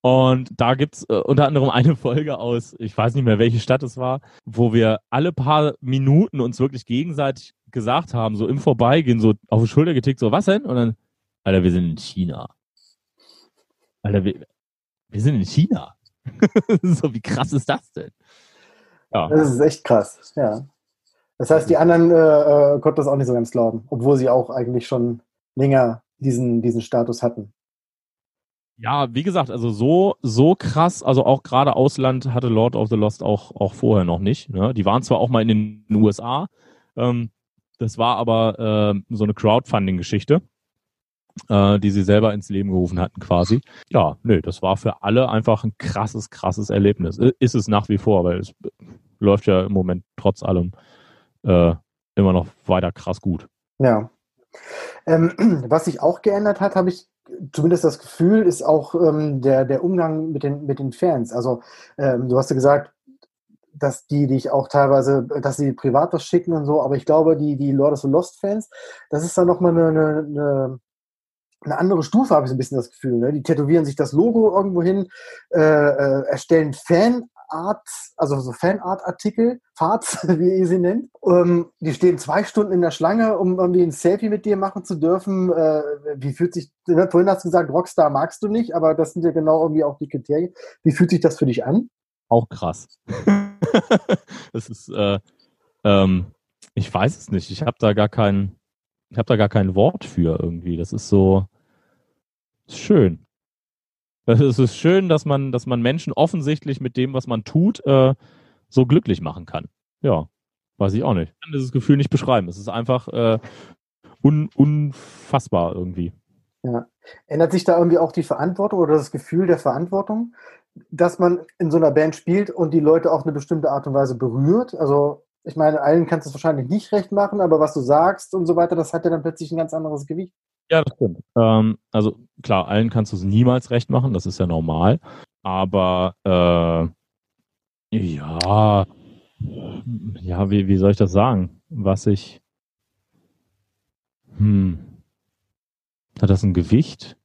Und da gibt's äh, unter anderem eine Folge aus, ich weiß nicht mehr, welche Stadt es war, wo wir alle paar Minuten uns wirklich gegenseitig gesagt haben, so im Vorbeigehen, so auf die Schulter getickt, so, was denn? Und dann, Alter, wir sind in China. Alter, wir, wir sind in China. so, wie krass ist das denn? Ja. Das ist echt krass, ja. Das heißt, die anderen äh, äh, konnten das auch nicht so ganz glauben, obwohl sie auch eigentlich schon länger diesen, diesen Status hatten. Ja, wie gesagt, also so, so krass, also auch gerade Ausland hatte Lord of the Lost auch, auch vorher noch nicht. Ne? Die waren zwar auch mal in den USA, ähm, das war aber äh, so eine Crowdfunding-Geschichte äh, die sie selber ins Leben gerufen hatten quasi. Ja, nö, das war für alle einfach ein krasses, krasses Erlebnis. Ist es nach wie vor, weil es läuft ja im Moment trotz allem äh, immer noch weiter krass gut. Ja. Ähm, was sich auch geändert hat, habe ich zumindest das Gefühl, ist auch ähm, der, der Umgang mit den, mit den Fans. Also ähm, du hast ja gesagt, dass die dich auch teilweise, dass sie privat was schicken und so, aber ich glaube, die, die Lord of the Lost Fans, das ist dann nochmal eine, eine, eine eine andere Stufe, habe ich so ein bisschen das Gefühl. Ne? Die tätowieren sich das Logo irgendwo hin, äh, äh, erstellen Fan, Art, also so Fanart-Artikel, Farts, wie ihr sie nennt. Ähm, die stehen zwei Stunden in der Schlange, um irgendwie ein Selfie mit dir machen zu dürfen. Äh, wie fühlt sich, ne, vorhin hast du gesagt, Rockstar magst du nicht, aber das sind ja genau irgendwie auch die Kriterien. Wie fühlt sich das für dich an? Auch krass. das ist, äh, ähm, ich weiß es nicht. Ich habe da gar kein, ich habe da gar kein Wort für irgendwie. Das ist so ist schön. Es ist schön, dass man, dass man Menschen offensichtlich mit dem, was man tut, äh, so glücklich machen kann. Ja, weiß ich auch nicht. Ich kann dieses Gefühl nicht beschreiben. Es ist einfach äh, un, unfassbar irgendwie. Ja. Ändert sich da irgendwie auch die Verantwortung oder das Gefühl der Verantwortung, dass man in so einer Band spielt und die Leute auf eine bestimmte Art und Weise berührt? Also, ich meine, allen kannst du es wahrscheinlich nicht recht machen, aber was du sagst und so weiter, das hat ja dann plötzlich ein ganz anderes Gewicht. Ja, das stimmt. Ähm, also klar, allen kannst du es niemals recht machen, das ist ja normal. Aber äh, ja, ja, wie, wie soll ich das sagen? Was ich. Hm. Hat das ein Gewicht?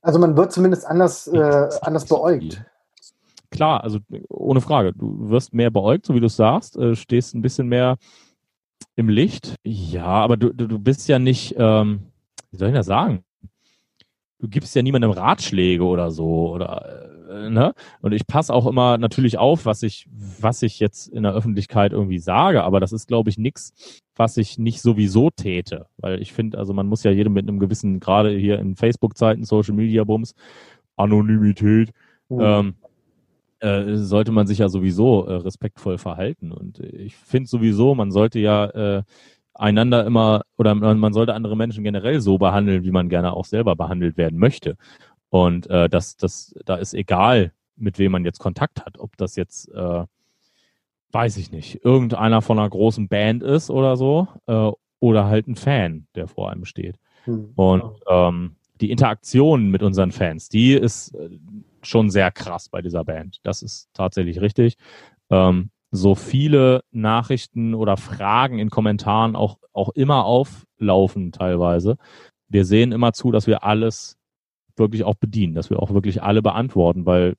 Also man wird zumindest anders, äh, anders beäugt. Klar, also ohne Frage. Du wirst mehr beäugt, so wie du es sagst, äh, stehst ein bisschen mehr im Licht. Ja, aber du, du, du bist ja nicht, ähm, wie soll ich das sagen? Du gibst ja niemandem Ratschläge oder so oder äh, ne? Und ich passe auch immer natürlich auf, was ich, was ich jetzt in der Öffentlichkeit irgendwie sage, aber das ist, glaube ich, nichts, was ich nicht sowieso täte. Weil ich finde, also man muss ja jedem mit einem gewissen, gerade hier in Facebook-Zeiten, Social Media Bums, Anonymität, mhm. ähm, äh, sollte man sich ja sowieso äh, respektvoll verhalten. Und ich finde sowieso, man sollte ja äh, einander immer oder man sollte andere Menschen generell so behandeln, wie man gerne auch selber behandelt werden möchte. Und äh, das, das, da ist egal, mit wem man jetzt Kontakt hat, ob das jetzt, äh, weiß ich nicht, irgendeiner von einer großen Band ist oder so, äh, oder halt ein Fan, der vor einem steht. Hm. Und ähm, die Interaktion mit unseren Fans, die ist äh, schon sehr krass bei dieser Band. Das ist tatsächlich richtig. Ähm, so viele Nachrichten oder Fragen in Kommentaren auch, auch immer auflaufen teilweise. Wir sehen immer zu, dass wir alles wirklich auch bedienen, dass wir auch wirklich alle beantworten, weil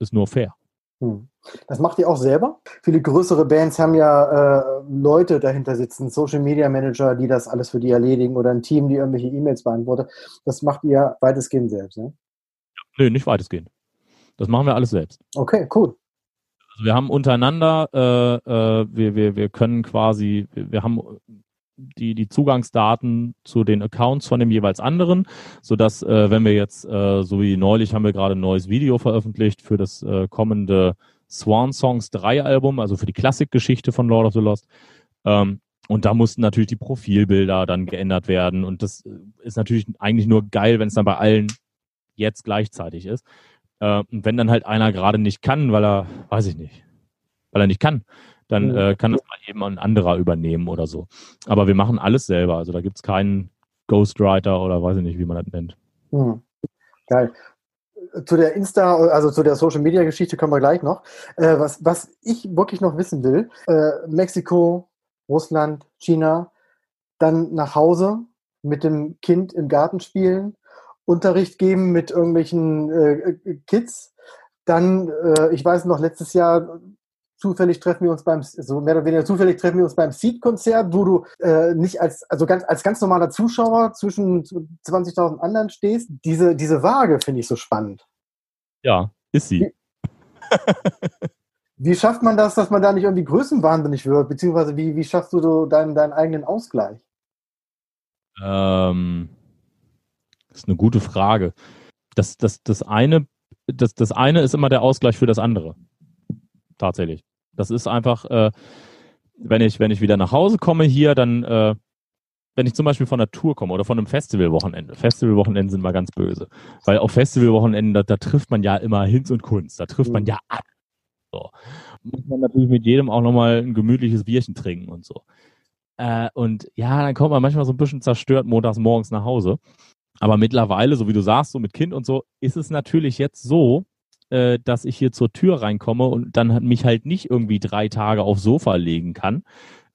ist nur fair. Hm. Das macht ihr auch selber? Viele größere Bands haben ja äh, Leute dahinter sitzen, Social Media Manager, die das alles für die erledigen oder ein Team, die irgendwelche E-Mails beantwortet. Das macht ihr weitestgehend selbst, ne? Nö, nicht weitestgehend. Das machen wir alles selbst. Okay, cool. Also wir haben untereinander, äh, äh, wir, wir, wir können quasi, wir, wir haben die, die Zugangsdaten zu den Accounts von dem jeweils anderen, sodass, äh, wenn wir jetzt, äh, so wie neulich haben wir gerade ein neues Video veröffentlicht für das äh, kommende Swan Songs 3 Album, also für die Klassikgeschichte von Lord of the Lost. Ähm, und da mussten natürlich die Profilbilder dann geändert werden. Und das ist natürlich eigentlich nur geil, wenn es dann bei allen jetzt gleichzeitig ist. Äh, und wenn dann halt einer gerade nicht kann, weil er, weiß ich nicht, weil er nicht kann, dann mhm. äh, kann das mal eben ein anderer übernehmen oder so. Aber wir machen alles selber. Also da gibt es keinen Ghostwriter oder weiß ich nicht, wie man das nennt. Mhm. Geil. Zu der Insta, also zu der Social Media Geschichte kommen wir gleich noch. Äh, was, was ich wirklich noch wissen will, äh, Mexiko, Russland, China, dann nach Hause mit dem Kind im Garten spielen, Unterricht geben mit irgendwelchen äh, äh, Kids. Dann, äh, ich weiß noch, letztes Jahr zufällig treffen wir uns beim, so mehr oder weniger zufällig treffen wir uns beim Seed-Konzert, wo du äh, nicht als, also ganz, als ganz normaler Zuschauer zwischen 20.000 anderen stehst. Diese, diese Waage finde ich so spannend. Ja, ist sie. Wie, wie, schafft man das, dass man da nicht irgendwie größenwahnsinnig wird? Beziehungsweise wie, wie schaffst du so deinen, deinen eigenen Ausgleich? Ähm, ist eine gute Frage. Das, das, das, eine, das, das eine ist immer der Ausgleich für das andere. Tatsächlich. Das ist einfach, äh, wenn ich, wenn ich wieder nach Hause komme hier, dann, äh, wenn ich zum Beispiel von der Tour komme oder von einem Festivalwochenende. Festivalwochenende sind mal ganz böse. Weil auf Festivalwochenenden, da, da trifft man ja immer Hinz und Kunst. Da trifft man mhm. ja ab. So. Muss man natürlich mit jedem auch nochmal ein gemütliches Bierchen trinken und so. Äh, und ja, dann kommt man manchmal so ein bisschen zerstört montags morgens nach Hause. Aber mittlerweile, so wie du sagst, so mit Kind und so, ist es natürlich jetzt so, äh, dass ich hier zur Tür reinkomme und dann mich halt nicht irgendwie drei Tage aufs Sofa legen kann,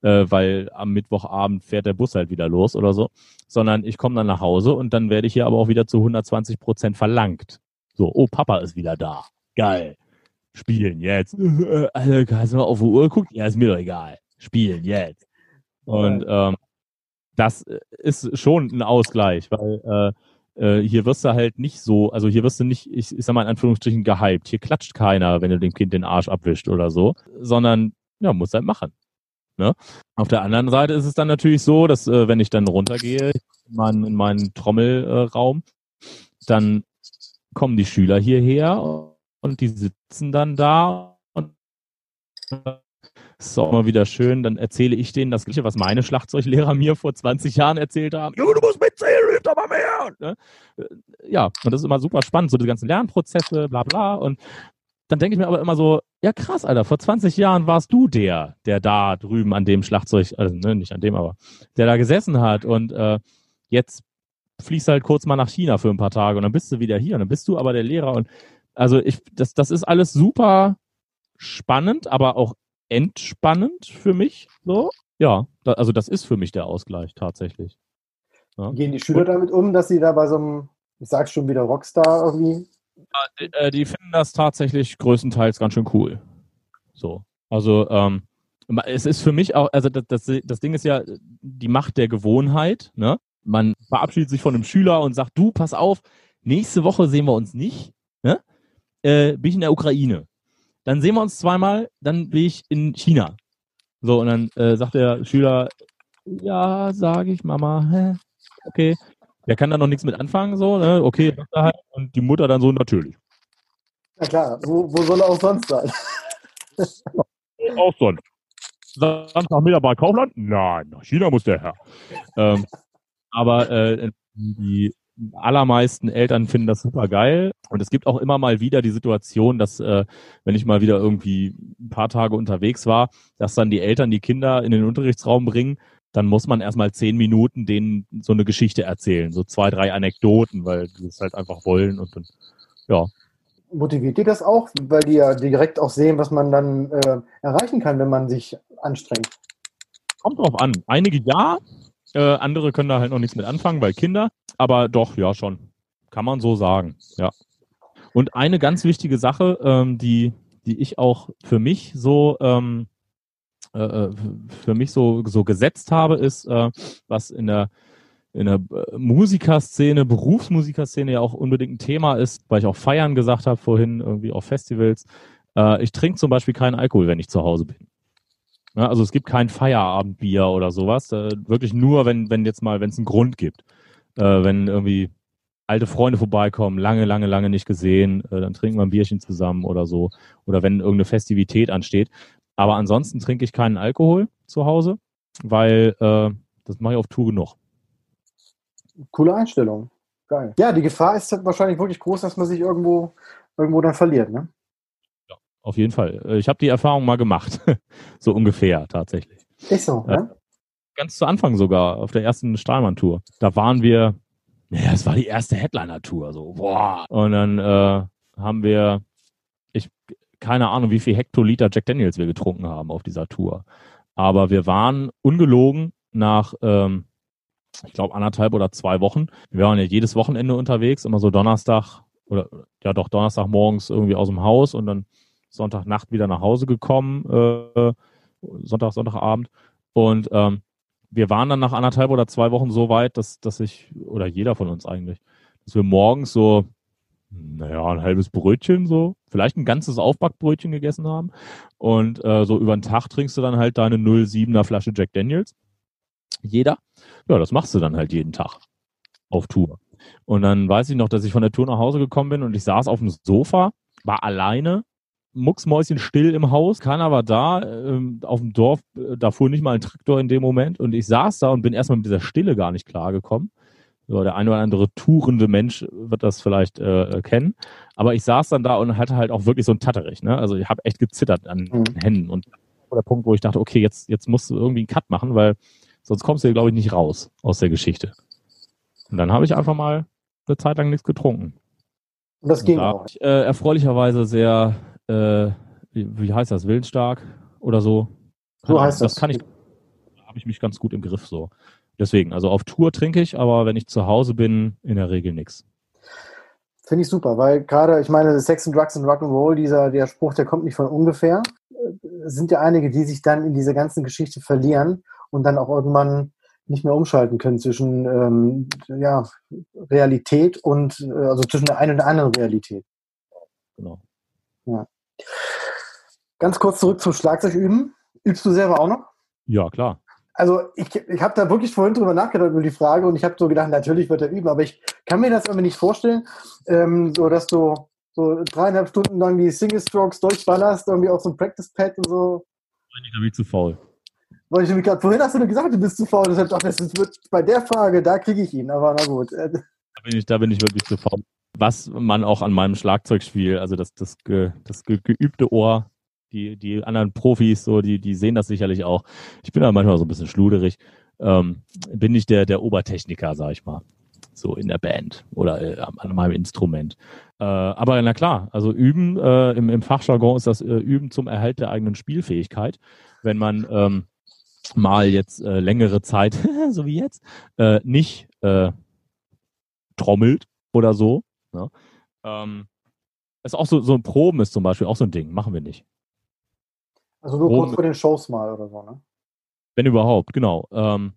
äh, weil am Mittwochabend fährt der Bus halt wieder los oder so, sondern ich komme dann nach Hause und dann werde ich hier aber auch wieder zu 120 Prozent verlangt. So, oh, Papa ist wieder da. Geil. Spielen jetzt. Also, hast du mal auf die Uhr geguckt? Ja, ist mir doch egal. Spielen jetzt. Und ähm, das ist schon ein Ausgleich, weil äh, äh, hier wirst du halt nicht so, also hier wirst du nicht, ich, ich sag mal in Anführungsstrichen, gehypt. Hier klatscht keiner, wenn du dem Kind den Arsch abwischt oder so, sondern ja, muss halt machen. Ne? Auf der anderen Seite ist es dann natürlich so, dass äh, wenn ich dann runtergehe in meinen, in meinen Trommelraum, dann kommen die Schüler hierher und die sitzen dann da und das ist auch immer wieder schön, dann erzähle ich denen das Gleiche, was meine Schlagzeuglehrer mir vor 20 Jahren erzählt haben. Junge, du musst mitzählen, hilf doch mal mehr. Ne? Äh, ja, und das ist immer super spannend, so die ganzen Lernprozesse, bla bla. Und dann denke ich mir aber immer so, ja krass, Alter, vor 20 Jahren warst du der, der da drüben an dem Schlagzeug, also ne, nicht an dem, aber der da gesessen hat und äh, jetzt fliegst halt kurz mal nach China für ein paar Tage und dann bist du wieder hier und dann bist du aber der Lehrer und also ich, das, das ist alles super spannend, aber auch entspannend für mich. So, ja, da, also das ist für mich der Ausgleich tatsächlich. Ja. Gehen die Schüler und, damit um, dass sie da bei so einem, ich sag schon wieder Rockstar irgendwie? Die, äh, die finden das tatsächlich größtenteils ganz schön cool. So, also ähm, es ist für mich auch, also das, das, das Ding ist ja die Macht der Gewohnheit. Ne? Man verabschiedet sich von einem Schüler und sagt, du, pass auf, nächste Woche sehen wir uns nicht. Ne? Äh, bin ich in der Ukraine. Dann sehen wir uns zweimal, dann bin ich in China. So, und dann äh, sagt der Schüler, ja, sage ich, Mama, hä? okay. Der kann da noch nichts mit anfangen, so, ne? Okay, halt. und die Mutter dann so, natürlich. Na klar, wo, wo soll er auch sonst sein? auch sonst. Samstagmittag bei Kaufland? Nein, nach China muss der Herr. Ähm, aber äh, die allermeisten Eltern finden das super geil. Und es gibt auch immer mal wieder die Situation, dass, äh, wenn ich mal wieder irgendwie ein paar Tage unterwegs war, dass dann die Eltern die Kinder in den Unterrichtsraum bringen. Dann muss man erstmal zehn Minuten denen so eine Geschichte erzählen, so zwei, drei Anekdoten, weil die es halt einfach wollen und dann, ja. Motiviert die das auch, weil die ja direkt auch sehen, was man dann äh, erreichen kann, wenn man sich anstrengt? Kommt drauf an. Einige ja, äh, andere können da halt noch nichts mit anfangen, weil Kinder. Aber doch, ja, schon. Kann man so sagen, ja. Und eine ganz wichtige Sache, ähm, die, die ich auch für mich so, ähm, äh, äh für mich so, so gesetzt habe, ist, äh, was in der, in der äh, Musikerszene, Berufsmusikerszene ja auch unbedingt ein Thema ist, weil ich auch feiern gesagt habe vorhin, irgendwie auf Festivals. Äh, ich trinke zum Beispiel keinen Alkohol, wenn ich zu Hause bin. Ja, also es gibt kein Feierabendbier oder sowas. Äh, wirklich nur, wenn, wenn jetzt mal, wenn es einen Grund gibt. Äh, wenn irgendwie alte Freunde vorbeikommen, lange, lange, lange nicht gesehen, äh, dann trinken wir ein Bierchen zusammen oder so. Oder wenn irgendeine Festivität ansteht. Aber ansonsten trinke ich keinen Alkohol zu Hause, weil äh, das mache ich auf Tour genug. Coole Einstellung. Geil. Ja, die Gefahr ist wahrscheinlich wirklich groß, dass man sich irgendwo, irgendwo dann verliert, ne? Auf jeden Fall. Äh, ich habe die Erfahrung mal gemacht. so ungefähr tatsächlich. Ist so, ja? Ganz zu Anfang sogar, auf der ersten Stahlmann-Tour. Da waren wir, ja, es war die erste Headliner-Tour, so, boah. Und dann äh, haben wir, ich, keine Ahnung, wie viel Hektoliter Jack Daniels wir getrunken haben auf dieser Tour. Aber wir waren ungelogen nach, ähm, ich glaube, anderthalb oder zwei Wochen. Wir waren ja jedes Wochenende unterwegs, immer so Donnerstag oder ja doch Donnerstag morgens irgendwie aus dem Haus und dann Sonntagnacht wieder nach Hause gekommen, äh, Sonntag, Sonntagabend. Und ähm, wir waren dann nach anderthalb oder zwei Wochen so weit, dass, dass ich, oder jeder von uns eigentlich, dass wir morgens so, naja, ein halbes Brötchen so, vielleicht ein ganzes Aufbackbrötchen gegessen haben. Und äh, so über den Tag trinkst du dann halt deine 07er Flasche Jack Daniels. Jeder. Ja, das machst du dann halt jeden Tag auf Tour. Und dann weiß ich noch, dass ich von der Tour nach Hause gekommen bin und ich saß auf dem Sofa, war alleine mucksmäuschenstill im Haus, keiner war da, ähm, auf dem Dorf, äh, da fuhr nicht mal ein Traktor in dem Moment und ich saß da und bin erstmal mit dieser Stille gar nicht klargekommen. So, der eine oder andere tourende Mensch wird das vielleicht äh, äh kennen. Aber ich saß dann da und hatte halt auch wirklich so ein Tatterich. Ne? Also ich habe echt gezittert an mhm. Händen. Und der Punkt, wo ich dachte, okay, jetzt, jetzt musst du irgendwie einen Cut machen, weil sonst kommst du hier, glaube ich, nicht raus aus der Geschichte. Und dann habe ich einfach mal eine Zeit lang nichts getrunken. Und das ging und da auch. Ich, äh, erfreulicherweise sehr äh, wie, wie, heißt das, willensstark oder so. So heißt das. Das kann ich, da habe ich mich ganz gut im Griff so. Deswegen, also auf Tour trinke ich, aber wenn ich zu Hause bin, in der Regel nichts. Finde ich super, weil gerade, ich meine, Sex and Drugs and Rock'n'Roll, dieser der Spruch, der kommt nicht von ungefähr. Es sind ja einige, die sich dann in dieser ganzen Geschichte verlieren und dann auch irgendwann nicht mehr umschalten können zwischen ähm, ja, Realität und äh, also zwischen der einen und der anderen Realität. Genau. Ja. Ganz kurz zurück zum Schlagzeug üben. Übst du selber auch noch? Ja, klar. Also ich, ich habe da wirklich vorhin drüber nachgedacht über die Frage und ich habe so gedacht, natürlich wird er üben, aber ich kann mir das irgendwie nicht vorstellen, ähm, so dass du so dreieinhalb Stunden lang die Single Strokes durchballerst, irgendwie auf so ein Practice Pad und so. Da bin ich zu faul. Weil ich grad, vorhin hast du gesagt, du bist zu faul. Deshalb dachte ich, das wird bei der Frage, da kriege ich ihn. Aber na gut. Da bin ich, da bin ich wirklich zu faul. Was man auch an meinem Schlagzeugspiel, also das, das, ge, das ge, geübte Ohr, die, die anderen Profis, so, die, die sehen das sicherlich auch. Ich bin da manchmal so ein bisschen schluderig. Ähm, bin ich der, der Obertechniker, sag ich mal. So in der Band oder äh, an meinem Instrument. Äh, aber na klar, also üben, äh, im, im Fachjargon ist das äh, Üben zum Erhalt der eigenen Spielfähigkeit. Wenn man ähm, mal jetzt äh, längere Zeit, so wie jetzt, äh, nicht trommelt oder so. Ne? Ähm, ist auch so, so ein Proben ist zum Beispiel auch so ein Ding, machen wir nicht. Also nur Proben, kurz vor den Shows mal oder so, ne? Wenn überhaupt, genau. Ähm,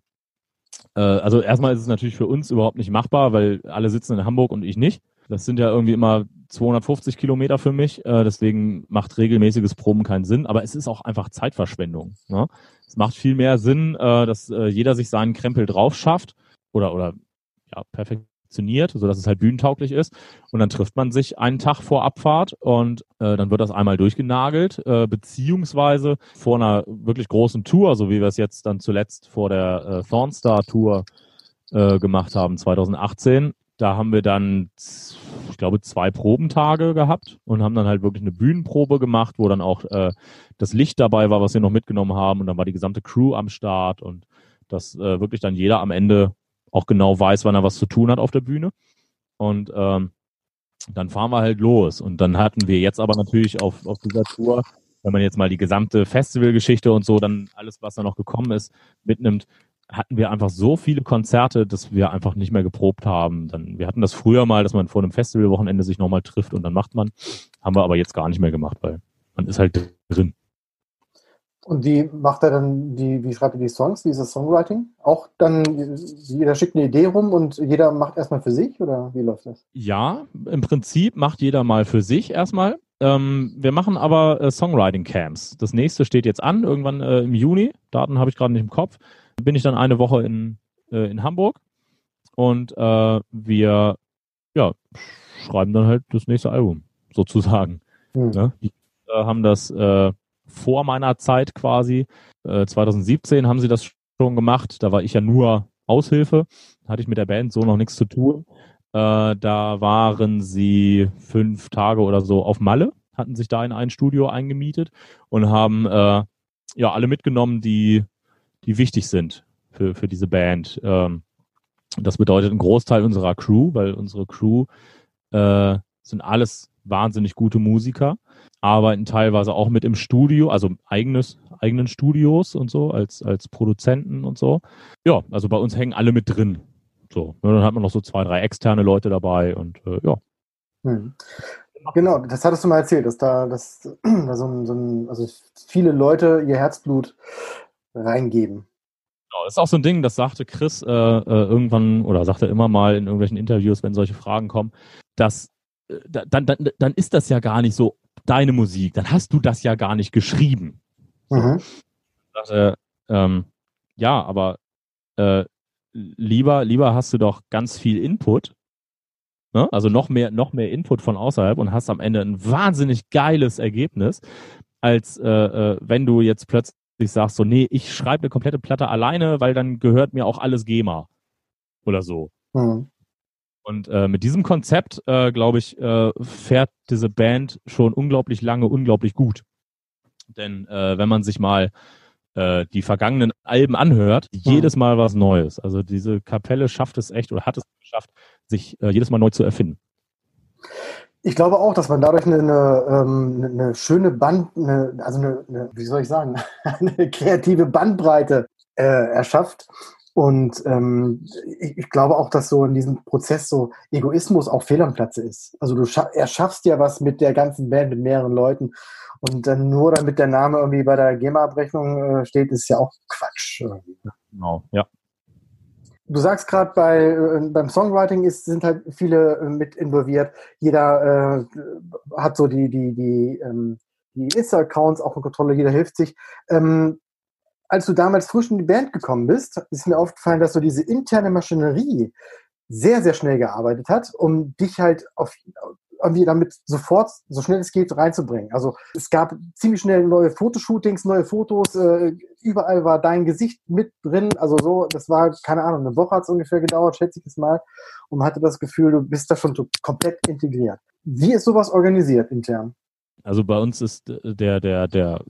äh, also erstmal ist es natürlich für uns überhaupt nicht machbar, weil alle sitzen in Hamburg und ich nicht. Das sind ja irgendwie immer 250 Kilometer für mich, äh, deswegen macht regelmäßiges Proben keinen Sinn, aber es ist auch einfach Zeitverschwendung. Ne? Es macht viel mehr Sinn, äh, dass äh, jeder sich seinen Krempel drauf schafft oder, oder ja, perfektioniert, sodass es halt bühnentauglich ist. Und dann trifft man sich einen Tag vor Abfahrt und äh, dann wird das einmal durchgenagelt, äh, beziehungsweise vor einer wirklich großen Tour, so wie wir es jetzt dann zuletzt vor der äh, Thornstar Tour äh, gemacht haben, 2018, da haben wir dann, ich glaube, zwei Probentage gehabt und haben dann halt wirklich eine Bühnenprobe gemacht, wo dann auch äh, das Licht dabei war, was wir noch mitgenommen haben. Und dann war die gesamte Crew am Start und dass äh, wirklich dann jeder am Ende auch genau weiß, wann er was zu tun hat auf der Bühne. Und ähm, dann fahren wir halt los. Und dann hatten wir jetzt aber natürlich auf, auf dieser Tour, wenn man jetzt mal die gesamte Festivalgeschichte und so, dann alles, was da noch gekommen ist, mitnimmt, hatten wir einfach so viele Konzerte, dass wir einfach nicht mehr geprobt haben. Dann, wir hatten das früher mal, dass man vor einem Festivalwochenende sich nochmal trifft und dann macht man. Haben wir aber jetzt gar nicht mehr gemacht, weil man ist halt drin. Und wie macht er dann die, wie schreibt er die Songs, dieses Songwriting? Auch dann, jeder schickt eine Idee rum und jeder macht erstmal für sich oder wie läuft das? Ja, im Prinzip macht jeder mal für sich erstmal. Ähm, wir machen aber äh, Songwriting-Camps. Das nächste steht jetzt an, irgendwann äh, im Juni. Daten habe ich gerade nicht im Kopf bin ich dann eine Woche in, äh, in Hamburg und äh, wir ja, schreiben dann halt das nächste Album, sozusagen. Mhm. Ne? Die äh, haben das äh, vor meiner Zeit quasi, 2017 äh, haben sie das schon gemacht, da war ich ja nur Aushilfe, hatte ich mit der Band so noch nichts zu tun. Äh, da waren sie fünf Tage oder so auf Malle, hatten sich da in ein Studio eingemietet und haben äh, ja alle mitgenommen, die die wichtig sind für, für diese Band. Ähm, das bedeutet ein Großteil unserer Crew, weil unsere Crew äh, sind alles wahnsinnig gute Musiker, arbeiten teilweise auch mit im Studio, also eigenes, eigenen Studios und so, als, als Produzenten und so. Ja, also bei uns hängen alle mit drin. So, und dann hat man noch so zwei, drei externe Leute dabei und äh, ja. Hm. Genau, das hattest du mal erzählt, dass da, dass, da so ein, so ein, also viele Leute ihr Herzblut reingeben. Genau, das ist auch so ein Ding, das sagte Chris äh, äh, irgendwann oder sagte immer mal in irgendwelchen Interviews, wenn solche Fragen kommen, dass dann, dann, dann ist das ja gar nicht so deine Musik, dann hast du das ja gar nicht geschrieben. Mhm. Sagte, ähm, ja, aber äh, lieber, lieber hast du doch ganz viel Input, ne? also noch mehr, noch mehr Input von außerhalb und hast am Ende ein wahnsinnig geiles Ergebnis, als äh, äh, wenn du jetzt plötzlich ich sagst so, nee, ich schreibe eine komplette Platte alleine, weil dann gehört mir auch alles GEMA oder so. Mhm. Und äh, mit diesem Konzept, äh, glaube ich, äh, fährt diese Band schon unglaublich lange, unglaublich gut. Denn äh, wenn man sich mal äh, die vergangenen Alben anhört, mhm. jedes Mal was Neues. Also diese Kapelle schafft es echt oder hat es geschafft, sich äh, jedes Mal neu zu erfinden. Ich glaube auch, dass man dadurch eine, eine, ähm, eine schöne Band, eine, also eine, wie soll ich sagen, eine kreative Bandbreite erschafft. Und ähm, ich, ich glaube auch, dass so in diesem Prozess so Egoismus auch fehl am Platze ist. Also du scha erschaffst ja was mit der ganzen Band, mit mehreren Leuten. Und dann nur damit der Name irgendwie bei der GEMA-Abrechnung äh, steht, ist ja auch Quatsch. Genau, ja. Du sagst gerade bei äh, beim Songwriting ist, sind halt viele äh, mit involviert. Jeder äh, hat so die die die ähm, die Insta-Accounts auch in Kontrolle. Jeder hilft sich. Ähm, als du damals frisch in die Band gekommen bist, ist mir aufgefallen, dass so diese interne Maschinerie sehr, sehr schnell gearbeitet hat, um dich halt auf, irgendwie damit sofort, so schnell es geht, reinzubringen. Also es gab ziemlich schnell neue Fotoshootings, neue Fotos, äh, überall war dein Gesicht mit drin. Also so, das war, keine Ahnung, eine Woche hat es ungefähr gedauert, schätze ich es mal. Und man hatte das Gefühl, du bist da schon komplett integriert. Wie ist sowas organisiert intern? Also bei uns ist der, der, der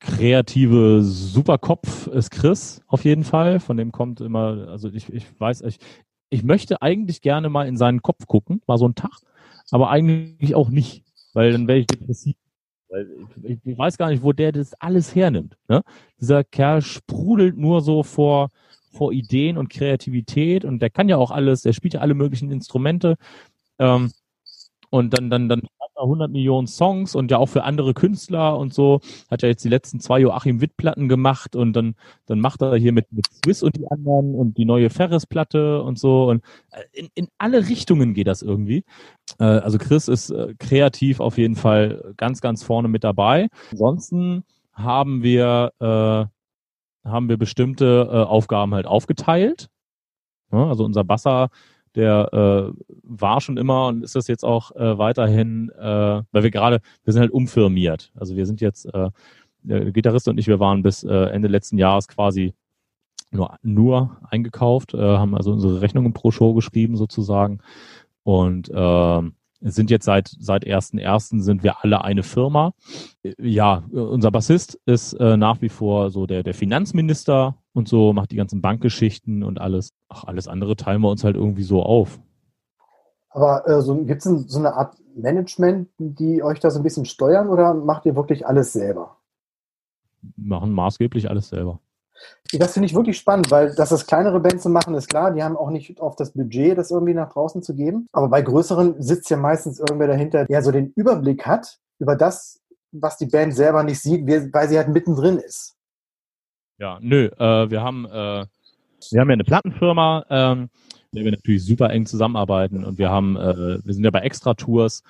kreative Superkopf ist Chris auf jeden Fall. Von dem kommt immer, also ich, ich weiß, ich, ich möchte eigentlich gerne mal in seinen Kopf gucken, mal so einen Tag, aber eigentlich auch nicht, weil dann wäre ich depressiv. Weil ich, ich, weiß gar nicht, wo der das alles hernimmt. Ne? Dieser Kerl sprudelt nur so vor, vor Ideen und Kreativität und der kann ja auch alles, der spielt ja alle möglichen Instrumente. Ähm, und dann, dann, dann 100 Millionen Songs und ja auch für andere Künstler und so. Hat ja jetzt die letzten zwei Joachim Witt-Platten gemacht und dann, dann macht er hier mit, mit Swiss und die anderen und die neue Ferris-Platte und so. Und äh, in, in alle Richtungen geht das irgendwie. Äh, also Chris ist äh, kreativ auf jeden Fall ganz, ganz vorne mit dabei. Ansonsten haben wir, äh, haben wir bestimmte äh, Aufgaben halt aufgeteilt. Ja, also unser Basser der äh, war schon immer und ist das jetzt auch äh, weiterhin, äh, weil wir gerade, wir sind halt umfirmiert. Also wir sind jetzt, äh, der Gitarrist und ich, wir waren bis äh, Ende letzten Jahres quasi nur, nur eingekauft, äh, haben also unsere Rechnungen pro Show geschrieben sozusagen und äh, sind jetzt seit seit ersten ersten sind wir alle eine Firma. Ja, unser Bassist ist äh, nach wie vor so der der Finanzminister und so, macht die ganzen Bankgeschichten und alles. Ach, alles andere teilen wir uns halt irgendwie so auf. Aber äh, so, gibt es so eine Art Management, die euch da so ein bisschen steuern oder macht ihr wirklich alles selber? Machen maßgeblich alles selber. Das finde ich wirklich spannend, weil dass das kleinere Bands machen, ist klar. Die haben auch nicht auf das Budget, das irgendwie nach draußen zu geben. Aber bei größeren sitzt ja meistens irgendwer dahinter, der so den Überblick hat über das, was die Band selber nicht sieht, weil sie halt mittendrin ist. Ja, nö, äh, wir haben äh, wir haben ja eine Plattenfirma, ähm, mit der wir natürlich super eng zusammenarbeiten und wir haben, äh, wir sind ja bei Extra Tours,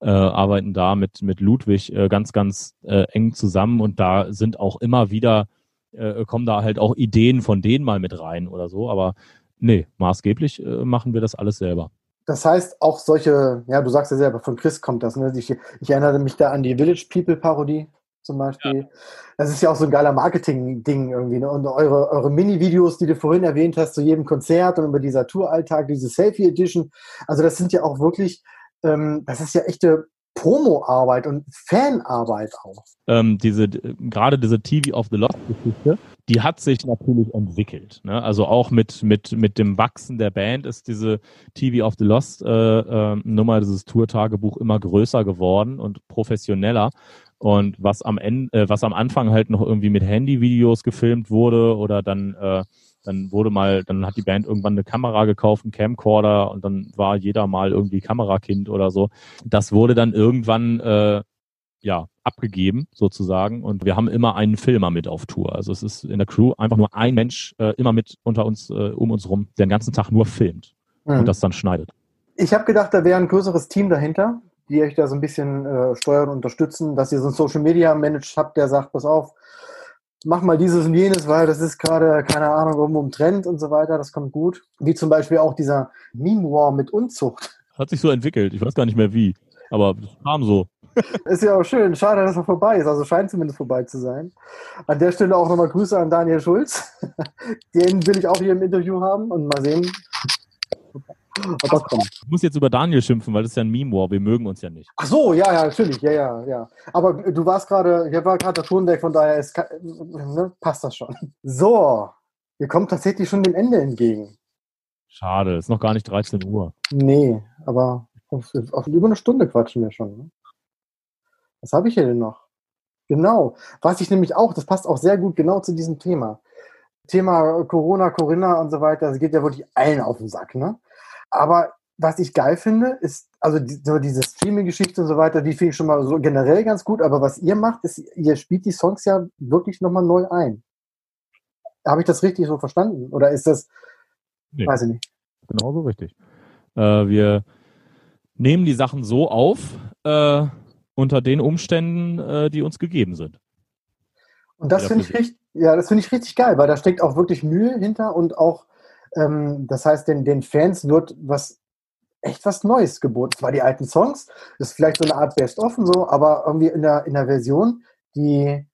äh, arbeiten da mit mit Ludwig äh, ganz ganz äh, eng zusammen und da sind auch immer wieder äh, kommen da halt auch Ideen von denen mal mit rein oder so, aber nee, maßgeblich äh, machen wir das alles selber. Das heißt, auch solche, ja, du sagst ja selber, von Chris kommt das, ne? Ich, ich erinnere mich da an die Village People Parodie, zum Beispiel. Ja. Das ist ja auch so ein geiler Marketing-Ding irgendwie. Ne? Und eure, eure Mini-Videos, die du vorhin erwähnt hast, zu jedem Konzert und über dieser Tour-Alltag, diese Selfie Edition. Also das sind ja auch wirklich, ähm, das ist ja echte Promo-Arbeit und Fanarbeit auch. Ähm, diese, gerade diese TV of the Lost Geschichte, die hat sich natürlich entwickelt. Ne? Also auch mit, mit, mit dem Wachsen der Band ist diese TV of the Lost äh, äh, Nummer, dieses Tour-Tagebuch immer größer geworden und professioneller. Und was am Ende, äh, was am Anfang halt noch irgendwie mit Handyvideos gefilmt wurde oder dann, äh, dann wurde mal, dann hat die Band irgendwann eine Kamera gekauft, einen Camcorder und dann war jeder mal irgendwie Kamerakind oder so. Das wurde dann irgendwann äh, ja abgegeben sozusagen und wir haben immer einen Filmer mit auf Tour. Also es ist in der Crew einfach nur ein Mensch äh, immer mit unter uns, äh, um uns rum, der den ganzen Tag nur filmt mhm. und das dann schneidet. Ich habe gedacht, da wäre ein größeres Team dahinter die euch da so ein bisschen äh, steuern und unterstützen, dass ihr so einen Social Media Manager habt, der sagt, pass auf, mach mal dieses und jenes, weil das ist gerade, keine Ahnung, irgendwo im Trend und so weiter, das kommt gut. Wie zum Beispiel auch dieser Meme War mit Unzucht. Hat sich so entwickelt, ich weiß gar nicht mehr wie, aber es kam so. ist ja auch schön, schade, dass er vorbei ist, also scheint zumindest vorbei zu sein. An der Stelle auch nochmal Grüße an Daniel Schulz. Den will ich auch hier im Interview haben und mal sehen, aber komm. Ich muss jetzt über Daniel schimpfen, weil das ist ja ein Meme-War. Wir mögen uns ja nicht. Ach so, ja, ja, natürlich. Ja, ja, ja. Aber du warst gerade, hier war gerade der Tondeck, von daher ist, ne, passt das schon. So, wir kommen tatsächlich schon dem Ende entgegen. Schade, ist noch gar nicht 13 Uhr. Nee, aber auf, auf über eine Stunde quatschen wir schon. Ne? Was habe ich hier denn noch? Genau. Was ich nämlich auch, das passt auch sehr gut genau zu diesem Thema. Thema Corona, Corinna und so weiter, das geht ja wirklich allen auf den Sack, ne? Aber was ich geil finde, ist, also die, so diese Streaming-Geschichte und so weiter, die finde ich schon mal so generell ganz gut, aber was ihr macht, ist, ihr spielt die Songs ja wirklich nochmal neu ein. Habe ich das richtig so verstanden? Oder ist das, Nee. weiß ich nicht. Genauso richtig. Äh, wir nehmen die Sachen so auf, äh, unter den Umständen, äh, die uns gegeben sind. Und das finde ich richtig, ja, das finde ich richtig geil, weil da steckt auch wirklich Mühe hinter und auch, ähm, das heißt, den, den Fans wird was echt was Neues geboten. Zwar die alten Songs, das ist vielleicht so eine Art Best-of und so, aber irgendwie in der, in der Version, die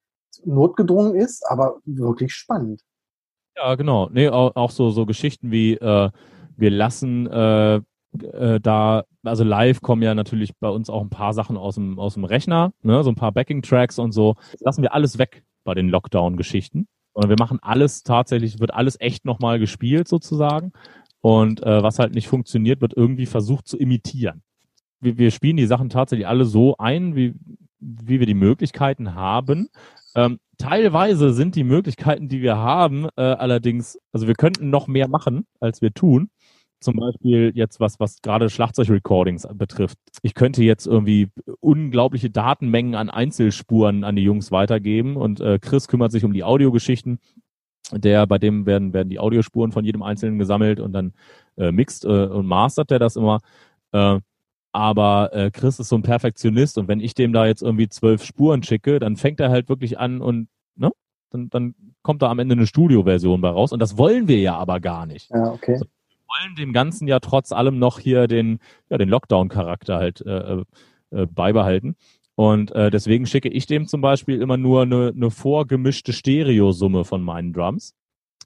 notgedrungen ist, aber wirklich spannend. Ja, genau. Nee, auch, auch so, so Geschichten wie äh, wir lassen äh, äh, da, also live kommen ja natürlich bei uns auch ein paar Sachen aus dem, aus dem Rechner, ne, so ein paar Backing-Tracks und so. Das lassen wir alles weg bei den Lockdown-Geschichten. Sondern wir machen alles tatsächlich, wird alles echt nochmal gespielt sozusagen. Und äh, was halt nicht funktioniert, wird irgendwie versucht zu imitieren. Wir, wir spielen die Sachen tatsächlich alle so ein, wie, wie wir die Möglichkeiten haben. Ähm, teilweise sind die Möglichkeiten, die wir haben, äh, allerdings, also wir könnten noch mehr machen, als wir tun. Zum Beispiel jetzt was, was gerade Schlagzeug-Recordings betrifft. Ich könnte jetzt irgendwie unglaubliche Datenmengen an Einzelspuren an die Jungs weitergeben und äh, Chris kümmert sich um die Audiogeschichten. Der, bei dem werden, werden die Audiospuren von jedem Einzelnen gesammelt und dann äh, mixt äh, und mastert der das immer. Äh, aber äh, Chris ist so ein Perfektionist und wenn ich dem da jetzt irgendwie zwölf Spuren schicke, dann fängt er halt wirklich an und ne, dann, dann kommt da am Ende eine Studioversion bei raus und das wollen wir ja aber gar nicht. Ja, okay. Wir wollen dem Ganzen ja trotz allem noch hier den, ja, den Lockdown-Charakter halt äh, äh, beibehalten. Und äh, deswegen schicke ich dem zum Beispiel immer nur eine, eine vorgemischte Stereosumme von meinen Drums.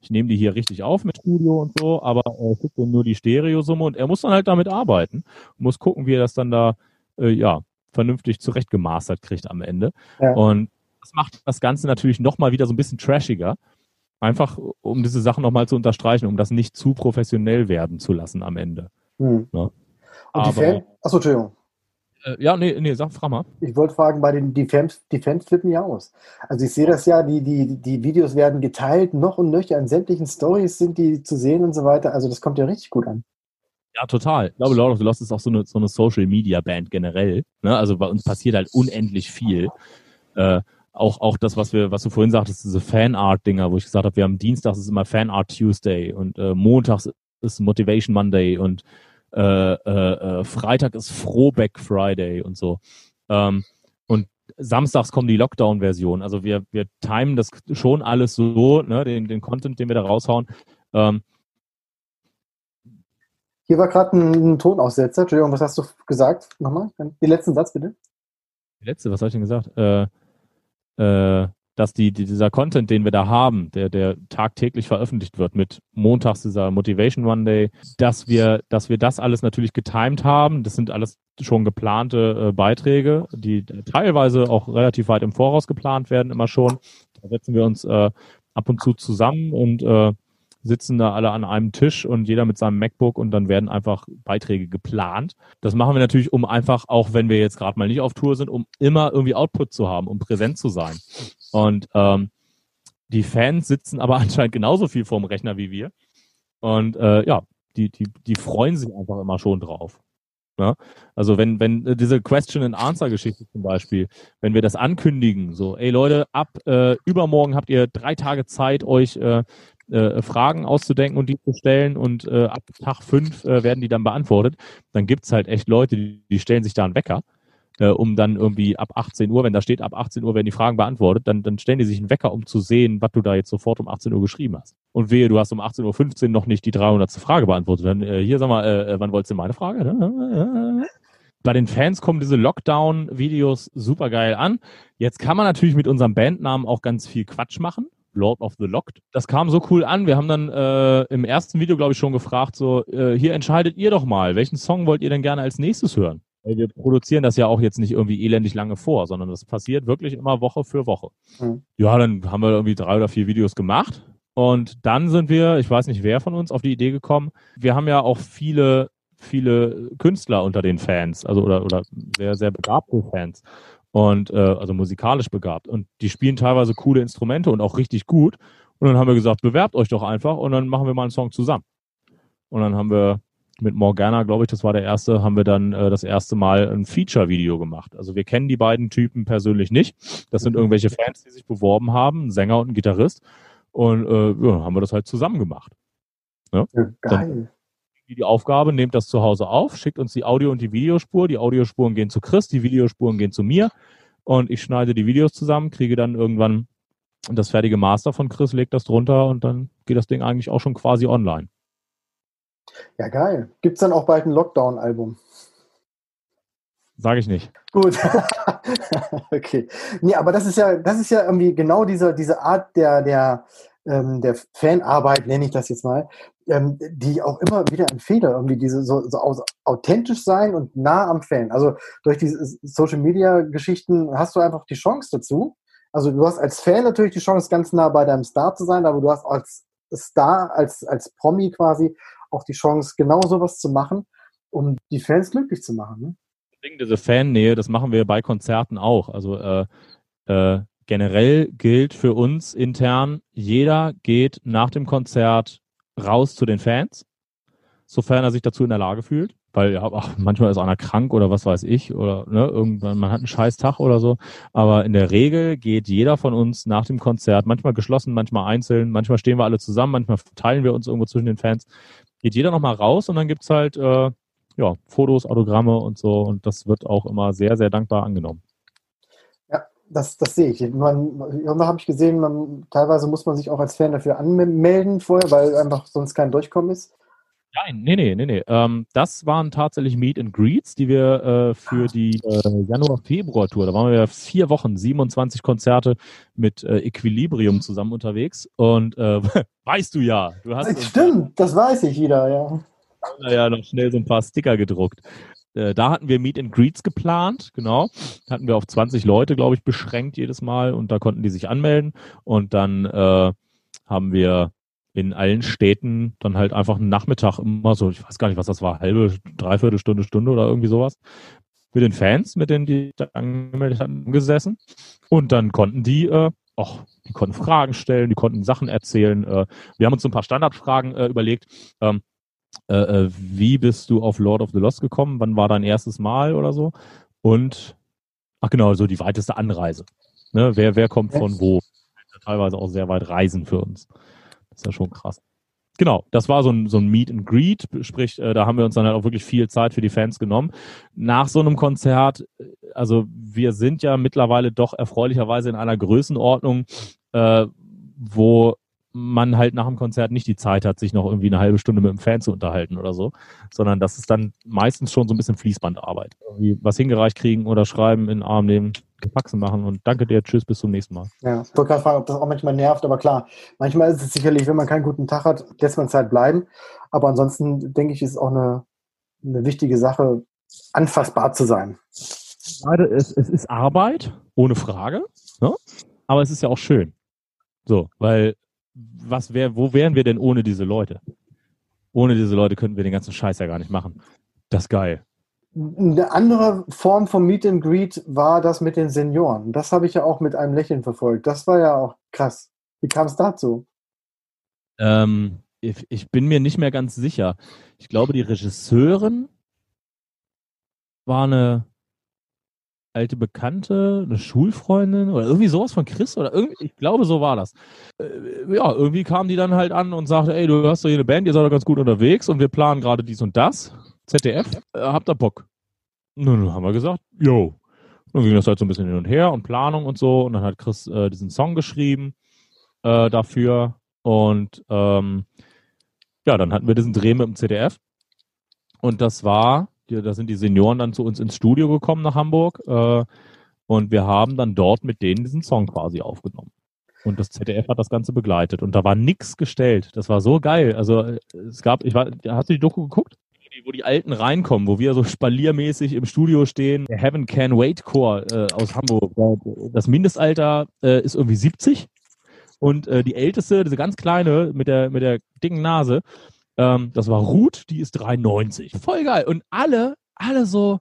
Ich nehme die hier richtig auf mit Studio und so, aber äh, schicke ihm nur die Stereosumme und er muss dann halt damit arbeiten und muss gucken, wie er das dann da äh, ja vernünftig zurechtgemastert kriegt am Ende. Ja. Und das macht das Ganze natürlich nochmal wieder so ein bisschen trashiger. Einfach, um diese Sachen nochmal zu unterstreichen, um das nicht zu professionell werden zu lassen am Ende. Hm. Ja. Und die Aber- Fans, achso, Entschuldigung. Äh, ja, nee, nee, sag, frag mal. Ich wollte fragen, bei den die Fans, die Fans flippen ja aus. Also ich sehe das ja, die, die, die Videos werden geteilt, noch und nöcher, in sämtlichen Stories sind die zu sehen und so weiter. Also das kommt ja richtig gut an. Ja, total. Ich glaube, Lord of the Lost ist auch so eine, so eine Social Media Band generell. Ne? Also bei uns passiert halt unendlich viel. Äh, auch, auch das, was wir, was du vorhin sagtest, diese Fanart-Dinger, wo ich gesagt habe, wir haben Dienstags ist immer Fanart Tuesday und äh, Montags ist Motivation Monday und äh, äh, äh, Freitag ist Frohback Friday und so. Ähm, und samstags kommen die Lockdown-Versionen. Also wir, wir timen das schon alles so, ne, den, den Content, den wir da raushauen. Ähm, Hier war gerade ein, ein Tonaussetzer. Entschuldigung, was hast du gesagt? Nochmal? Den letzten Satz bitte. Die letzte, was habe ich denn gesagt? Äh, äh, dass die, die, dieser Content, den wir da haben, der, der tagtäglich veröffentlicht wird, mit montags dieser Motivation Monday, dass wir, dass wir das alles natürlich getimed haben. Das sind alles schon geplante äh, Beiträge, die teilweise auch relativ weit im Voraus geplant werden, immer schon. Da setzen wir uns äh, ab und zu zusammen und äh, sitzen da alle an einem Tisch und jeder mit seinem MacBook und dann werden einfach Beiträge geplant. Das machen wir natürlich, um einfach, auch wenn wir jetzt gerade mal nicht auf Tour sind, um immer irgendwie Output zu haben, um präsent zu sein. Und ähm, die Fans sitzen aber anscheinend genauso viel vorm Rechner wie wir. Und äh, ja, die, die, die freuen sich einfach immer schon drauf. Ja? Also wenn, wenn äh, diese Question-and-Answer-Geschichte zum Beispiel, wenn wir das ankündigen, so, ey Leute, ab äh, übermorgen habt ihr drei Tage Zeit, euch äh, äh, Fragen auszudenken und die zu stellen und äh, ab Tag fünf äh, werden die dann beantwortet, dann gibt's halt echt Leute, die, die stellen sich da einen Wecker, äh, um dann irgendwie ab 18 Uhr, wenn da steht, ab 18 Uhr werden die Fragen beantwortet, dann, dann stellen die sich einen Wecker, um zu sehen, was du da jetzt sofort um 18 Uhr geschrieben hast. Und wehe, du hast um 18.15 Uhr noch nicht die 300. Frage beantwortet. Dann äh, hier, sag mal, äh, wann wolltest du meine Frage? Bei den Fans kommen diese Lockdown-Videos super geil an. Jetzt kann man natürlich mit unserem Bandnamen auch ganz viel Quatsch machen. Lord of the Locked. Das kam so cool an. Wir haben dann äh, im ersten Video, glaube ich, schon gefragt, so, äh, hier entscheidet ihr doch mal, welchen Song wollt ihr denn gerne als nächstes hören? Weil wir produzieren das ja auch jetzt nicht irgendwie elendig lange vor, sondern das passiert wirklich immer Woche für Woche. Mhm. Ja, dann haben wir irgendwie drei oder vier Videos gemacht. Und dann sind wir, ich weiß nicht wer von uns, auf die Idee gekommen. Wir haben ja auch viele, viele Künstler unter den Fans, also oder, oder sehr, sehr begabte Fans und äh, also musikalisch begabt. Und die spielen teilweise coole Instrumente und auch richtig gut. Und dann haben wir gesagt, bewerbt euch doch einfach und dann machen wir mal einen Song zusammen. Und dann haben wir mit Morgana, glaube ich, das war der erste, haben wir dann äh, das erste Mal ein Feature-Video gemacht. Also wir kennen die beiden Typen persönlich nicht. Das sind irgendwelche Fans, die sich beworben haben, ein Sänger und ein Gitarrist. Und äh, ja, haben wir das halt zusammen gemacht. Ja, geil. Dann die Aufgabe, nehmt das zu Hause auf, schickt uns die Audio- und die Videospur. Die Audiospuren gehen zu Chris, die Videospuren gehen zu mir. Und ich schneide die Videos zusammen, kriege dann irgendwann das fertige Master von Chris, legt das drunter und dann geht das Ding eigentlich auch schon quasi online. Ja, geil. Gibt es dann auch bald ein Lockdown-Album? Sage ich nicht. Gut. okay. Nee, aber das ist ja, das ist ja irgendwie genau diese, diese Art der, der, ähm, der Fanarbeit, nenne ich das jetzt mal, ähm, die auch immer wieder empfehle, irgendwie diese so, so authentisch sein und nah am Fan. Also durch diese Social Media Geschichten hast du einfach die Chance dazu. Also du hast als Fan natürlich die Chance, ganz nah bei deinem Star zu sein, aber du hast als Star, als, als Promi quasi auch die Chance, genau sowas zu machen, um die Fans glücklich zu machen. Ne? Diese Fannähe, das machen wir bei Konzerten auch. Also äh, äh, generell gilt für uns intern, jeder geht nach dem Konzert raus zu den Fans, sofern er sich dazu in der Lage fühlt. Weil ja, ach, manchmal ist einer krank oder was weiß ich oder ne, irgendwann man hat einen scheiß Tag oder so. Aber in der Regel geht jeder von uns nach dem Konzert, manchmal geschlossen, manchmal einzeln, manchmal stehen wir alle zusammen, manchmal teilen wir uns irgendwo zwischen den Fans, geht jeder nochmal raus und dann gibt's halt äh, ja, Fotos, Autogramme und so und das wird auch immer sehr, sehr dankbar angenommen. Ja, das, das sehe ich. Man, da habe ich gesehen, man, teilweise muss man sich auch als Fan dafür anmelden vorher, weil einfach sonst kein Durchkommen ist. Nein, nee, nee, nee, nee. Ähm, das waren tatsächlich Meet and Greets, die wir äh, für die äh, Januar-Februar-Tour, da waren wir vier Wochen, 27 Konzerte mit äh, Equilibrium zusammen unterwegs. Und äh, weißt du ja, du hast. Stimmt, das weiß ich wieder, ja. Ja, noch schnell so ein paar Sticker gedruckt. Äh, da hatten wir Meet and Greets geplant, genau. Hatten wir auf 20 Leute, glaube ich, beschränkt jedes Mal und da konnten die sich anmelden. Und dann äh, haben wir in allen Städten dann halt einfach einen Nachmittag immer so, ich weiß gar nicht, was das war, halbe, dreiviertel Stunde, Stunde oder irgendwie sowas, mit den Fans, mit denen die da angemeldet hatten, gesessen. Und dann konnten die, äh, auch, die konnten Fragen stellen, die konnten Sachen erzählen. Äh, wir haben uns so ein paar Standardfragen äh, überlegt. Ähm, äh, äh, wie bist du auf Lord of the Lost gekommen? Wann war dein erstes Mal oder so? Und, ach genau, so die weiteste Anreise. Ne? Wer, wer kommt von wo? Teilweise auch sehr weit reisen für uns. Das ist ja schon krass. Genau, das war so ein, so ein Meet and Greet, sprich, äh, da haben wir uns dann halt auch wirklich viel Zeit für die Fans genommen. Nach so einem Konzert, äh, also wir sind ja mittlerweile doch erfreulicherweise in einer Größenordnung, äh, wo man halt nach dem Konzert nicht die Zeit hat, sich noch irgendwie eine halbe Stunde mit dem Fan zu unterhalten oder so, sondern das ist dann meistens schon so ein bisschen Fließbandarbeit. Irgendwie was hingereicht kriegen oder schreiben, in den Arm nehmen, Faxen machen und danke dir, tschüss, bis zum nächsten Mal. Ja, ich wollte gerade fragen, ob das auch manchmal nervt, aber klar, manchmal ist es sicherlich, wenn man keinen guten Tag hat, lässt man Zeit bleiben, aber ansonsten denke ich, ist es auch eine, eine wichtige Sache, anfassbar zu sein. Es, es ist Arbeit, ohne Frage, ne? aber es ist ja auch schön. So, weil was wär, wo wären wir denn ohne diese Leute? Ohne diese Leute könnten wir den ganzen Scheiß ja gar nicht machen. Das ist geil. Eine andere Form von Meet and Greet war das mit den Senioren. Das habe ich ja auch mit einem Lächeln verfolgt. Das war ja auch krass. Wie kam es dazu? Ähm, ich, ich, bin mir nicht mehr ganz sicher. Ich glaube, die Regisseurin war eine alte Bekannte, eine Schulfreundin oder irgendwie sowas von Chris oder irgendwie, ich glaube, so war das. Äh, ja, irgendwie kam die dann halt an und sagte, ey, du hast doch hier eine Band, ihr seid doch ganz gut unterwegs und wir planen gerade dies und das. ZDF, äh, habt ihr Bock? Nun haben wir gesagt, yo. Dann ging das halt so ein bisschen hin und her und Planung und so und dann hat Chris äh, diesen Song geschrieben äh, dafür und ähm, ja, dann hatten wir diesen Dreh mit dem ZDF und das war da sind die Senioren dann zu uns ins Studio gekommen nach Hamburg äh, und wir haben dann dort mit denen diesen Song quasi aufgenommen. Und das ZDF hat das Ganze begleitet und da war nichts gestellt. Das war so geil. Also es gab, ich war, hast du die Doku geguckt? Wo die Alten reinkommen, wo wir so spaliermäßig im Studio stehen. Der Heaven Can Wait Core äh, aus Hamburg. Das Mindestalter äh, ist irgendwie 70 und äh, die älteste, diese ganz kleine mit der mit der dicken Nase, ähm, das war Ruth, die ist 93. Voll geil. Und alle, alle so,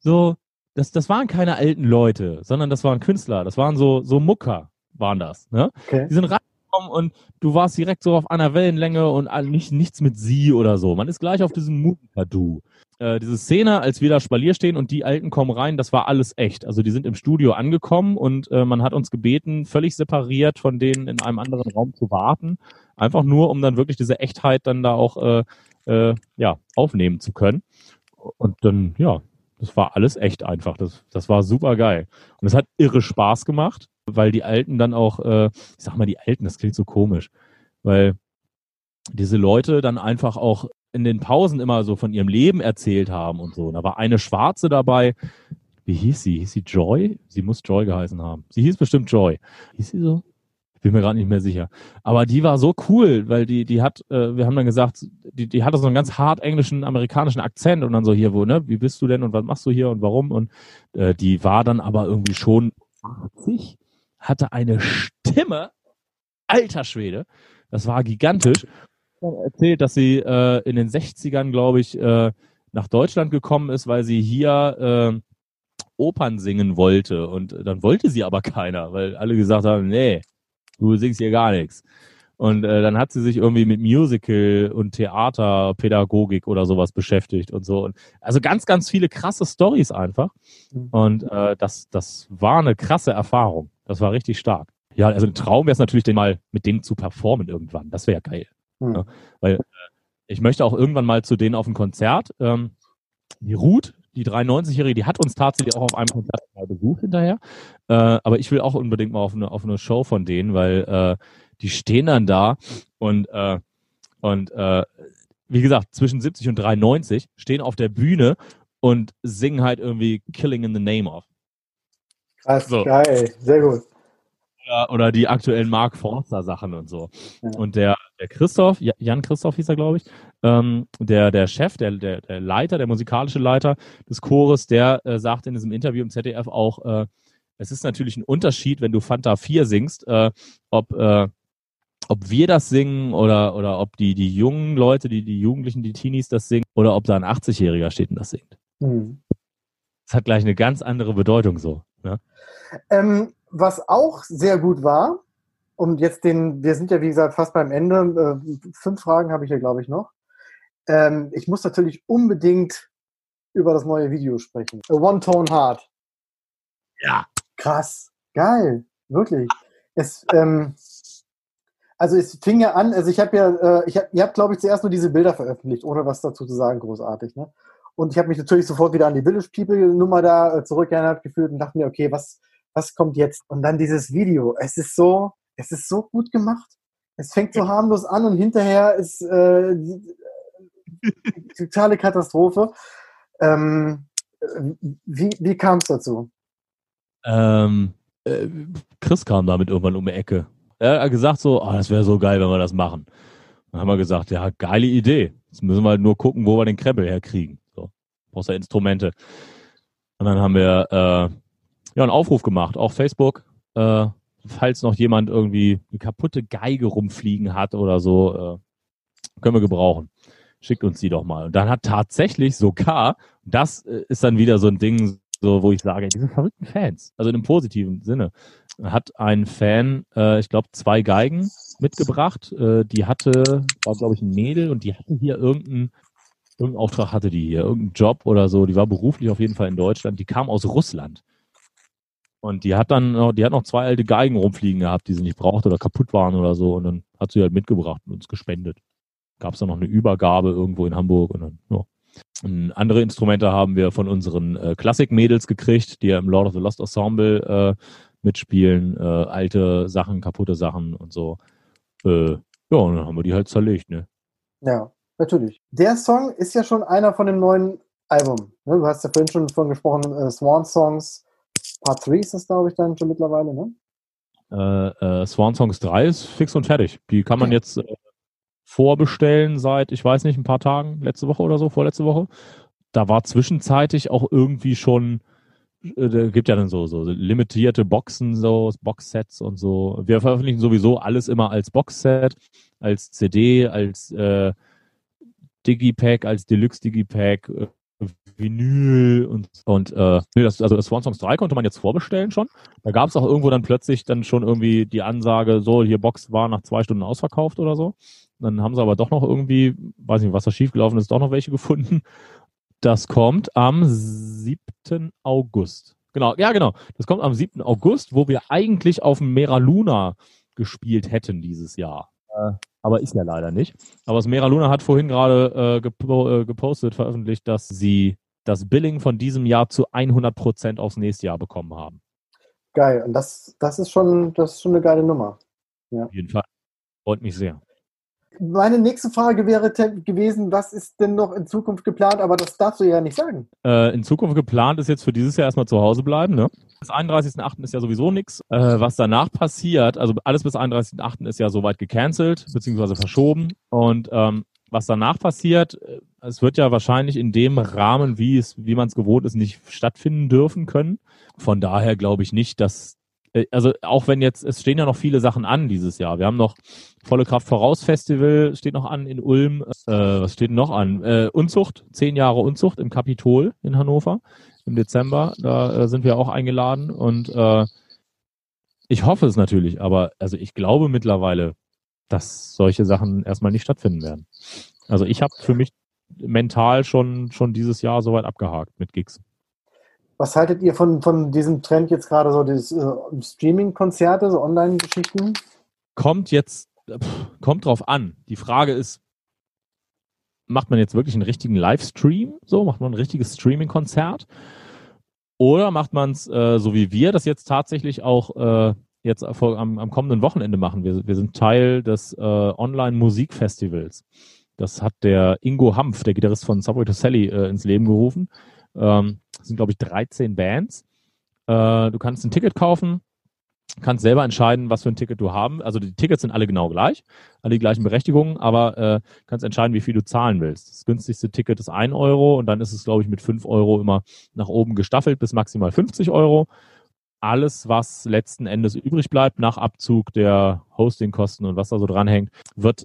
so, das, das waren keine alten Leute, sondern das waren Künstler. Das waren so, so Mucker, waren das. Ne? Okay. Die sind rein angekommen und du warst direkt so auf einer Wellenlänge und nicht, nichts mit sie oder so. Man ist gleich auf diesem Mut-Du. Äh, diese Szene, als wir da Spalier stehen und die Alten kommen rein, das war alles echt. Also die sind im Studio angekommen und äh, man hat uns gebeten, völlig separiert von denen in einem anderen Raum zu warten. Einfach nur, um dann wirklich diese Echtheit dann da auch äh, äh, ja, aufnehmen zu können. Und dann, ja, das war alles echt einfach. Das, das war super geil. Und es hat irre Spaß gemacht, weil die Alten dann auch, äh, ich sag mal, die Alten, das klingt so komisch, weil diese Leute dann einfach auch in den Pausen immer so von ihrem Leben erzählt haben und so. Und da war eine Schwarze dabei. Wie hieß sie? Hieß sie Joy? Sie muss Joy geheißen haben. Sie hieß bestimmt Joy. Hieß sie so? Bin mir gerade nicht mehr sicher. Aber die war so cool, weil die, die hat, äh, wir haben dann gesagt, die, die hatte so einen ganz hart englischen, amerikanischen Akzent und dann so hier, wo, ne, wie bist du denn und was machst du hier und warum? Und äh, die war dann aber irgendwie schon 80, hatte eine Stimme, alter Schwede, das war gigantisch erzählt, dass sie äh, in den 60ern, glaube ich, äh, nach Deutschland gekommen ist, weil sie hier äh, Opern singen wollte. Und dann wollte sie aber keiner, weil alle gesagt haben, nee, du singst hier gar nichts. Und äh, dann hat sie sich irgendwie mit Musical und Theaterpädagogik oder sowas beschäftigt und so. Und also ganz, ganz viele krasse Stories einfach. Mhm. Und äh, das, das war eine krasse Erfahrung. Das war richtig stark. Ja, also ein Traum wäre es natürlich, den mal mit denen zu performen irgendwann. Das wäre geil. Mhm. Ja, weil äh, ich möchte auch irgendwann mal zu denen auf ein Konzert. Ähm, die Ruth, die 93-Jährige, die hat uns tatsächlich auch auf einem Konzert mal besucht hinterher. Äh, aber ich will auch unbedingt mal auf eine, auf eine Show von denen, weil äh, die stehen dann da und, äh, und äh, wie gesagt, zwischen 70 und 93 stehen auf der Bühne und singen halt irgendwie Killing in the Name of. Krass, so. geil, sehr gut oder, oder die aktuellen Mark Forster Sachen und so. Ja. Und der, der Christoph, Jan Christoph hieß er, glaube ich, ähm, der, der Chef, der, der, der Leiter, der musikalische Leiter des Chores, der äh, sagte in diesem Interview im ZDF auch, äh, es ist natürlich ein Unterschied, wenn du Fanta 4 singst, äh, ob, äh, ob wir das singen oder, oder ob die, die jungen Leute, die, die Jugendlichen, die Teenies das singen oder ob da ein 80-Jähriger steht und das singt. Mhm. Das hat gleich eine ganz andere Bedeutung so. Ne? Ähm, was auch sehr gut war, und jetzt den, wir sind ja wie gesagt fast beim Ende, äh, fünf Fragen habe ich hier glaube ich noch. Ähm, ich muss natürlich unbedingt über das neue Video sprechen. A One Tone Heart. Ja. Krass. Geil. Wirklich. Es, ähm, also es fing ja an, also ich habe ja, äh, ich hab, ihr habt glaube ich zuerst nur diese Bilder veröffentlicht, ohne was dazu zu sagen, großartig. Ne? Und ich habe mich natürlich sofort wieder an die Village People Nummer da äh, zurückerinnert gefühlt und dachte mir, okay, was, was kommt jetzt? Und dann dieses Video. Es ist so, es ist so gut gemacht. Es fängt so harmlos an und hinterher ist äh, totale Katastrophe. Ähm, wie wie kam es dazu? Ähm, äh, Chris kam damit irgendwann um die Ecke. Er hat gesagt so, oh, das wäre so geil, wenn wir das machen. Dann haben wir gesagt, ja, geile Idee. Jetzt müssen wir halt nur gucken, wo wir den Kreppel herkriegen. So, brauchst ja Instrumente. Und dann haben wir äh, ja, einen Aufruf gemacht, auch Facebook, äh, falls noch jemand irgendwie eine kaputte Geige rumfliegen hat oder so, äh, können wir gebrauchen. Schickt uns die doch mal. Und dann hat tatsächlich sogar, das äh, ist dann wieder so ein Ding, so, wo ich sage, diese verrückten Fans, also in einem positiven Sinne, hat ein Fan, äh, ich glaube, zwei Geigen mitgebracht. Äh, die hatte, war glaube ich ein Mädel und die hatte hier irgendeinen irgendeinen Auftrag hatte die hier, irgendeinen Job oder so. Die war beruflich auf jeden Fall in Deutschland. Die kam aus Russland. Und die hat dann, noch, die hat noch zwei alte Geigen rumfliegen gehabt, die sie nicht brauchte oder kaputt waren oder so. Und dann hat sie halt mitgebracht und uns gespendet. Gab es dann noch eine Übergabe irgendwo in Hamburg und dann, ja. Und andere Instrumente haben wir von unseren äh, Klassik-Mädels gekriegt, die ja im Lord of the Lost Ensemble äh, mitspielen. Äh, alte Sachen, kaputte Sachen und so. Äh, ja, und dann haben wir die halt zerlegt, ne? Ja, natürlich. Der Song ist ja schon einer von dem neuen Album. Ne? Du hast ja vorhin schon von gesprochen, äh, Swan Songs Part 3 ist das, glaube ich, dann schon mittlerweile, ne? Äh, äh, Swan Songs 3 ist fix und fertig. Die kann man jetzt äh, vorbestellen seit, ich weiß nicht, ein paar Tagen, letzte Woche oder so, vorletzte Woche. Da war zwischenzeitig auch irgendwie schon, äh, gibt ja dann so, so limitierte Boxen, so Boxsets und so. Wir veröffentlichen sowieso alles immer als Boxset, als CD, als äh, Digipack, als Deluxe Digipack, äh, Vinyl und, und äh, nee, das, also das Swan Songs 3 konnte man jetzt vorbestellen schon. Da gab es auch irgendwo dann plötzlich dann schon irgendwie die Ansage, so, hier Box war nach zwei Stunden ausverkauft oder so. Dann haben sie aber doch noch irgendwie, weiß nicht, was da schiefgelaufen ist, doch noch welche gefunden. Das kommt am 7. August. Genau, ja genau. Das kommt am 7. August, wo wir eigentlich auf dem Mera Luna gespielt hätten dieses Jahr. Äh, aber ist ja leider nicht. Aber Smera Luna hat vorhin gerade äh, gepo äh, gepostet, veröffentlicht, dass sie das Billing von diesem Jahr zu 100 Prozent aufs nächste Jahr bekommen haben. Geil. Und das, das, ist schon, das ist schon eine geile Nummer. Ja. Auf jeden Fall. Freut mich sehr. Meine nächste Frage wäre gewesen, was ist denn noch in Zukunft geplant? Aber das darfst du ja nicht sagen. Äh, in Zukunft geplant ist jetzt für dieses Jahr erstmal zu Hause bleiben. Ne? Bis 31.8. ist ja sowieso nichts. Äh, was danach passiert, also alles bis 31.8. ist ja soweit gecancelt, beziehungsweise verschoben. Und ähm, was danach passiert, äh, es wird ja wahrscheinlich in dem Rahmen, wie es, wie man es gewohnt ist, nicht stattfinden dürfen können. Von daher glaube ich nicht, dass äh, also auch wenn jetzt, es stehen ja noch viele Sachen an dieses Jahr. Wir haben noch Volle Kraft Voraus Festival steht noch an in Ulm. Äh, was steht noch an? Äh, Unzucht, zehn Jahre Unzucht im Kapitol in Hannover im Dezember. Da äh, sind wir auch eingeladen und äh, ich hoffe es natürlich, aber also ich glaube mittlerweile, dass solche Sachen erstmal nicht stattfinden werden. Also ich habe für mich mental schon schon dieses Jahr soweit abgehakt mit Gigs. Was haltet ihr von, von diesem Trend jetzt gerade so, dieses äh, Streaming-Konzerte, so Online-Geschichten? Kommt jetzt, pff, kommt drauf an. Die Frage ist, macht man jetzt wirklich einen richtigen Livestream? So, macht man ein richtiges Streaming-Konzert? Oder macht man es äh, so wie wir das jetzt tatsächlich auch äh, jetzt am, am kommenden Wochenende machen? Wir, wir sind Teil des äh, Online-Musikfestivals. Das hat der Ingo Hampf, der Gitarrist von Subway to Sally, äh, ins Leben gerufen. Ähm, sind, glaube ich, 13 Bands. Äh, du kannst ein Ticket kaufen, kannst selber entscheiden, was für ein Ticket du haben. Also die Tickets sind alle genau gleich, alle die gleichen Berechtigungen, aber äh, kannst entscheiden, wie viel du zahlen willst. Das günstigste Ticket ist 1 Euro und dann ist es, glaube ich, mit 5 Euro immer nach oben gestaffelt bis maximal 50 Euro. Alles, was letzten Endes übrig bleibt nach Abzug der Hostingkosten und was da so dranhängt, wird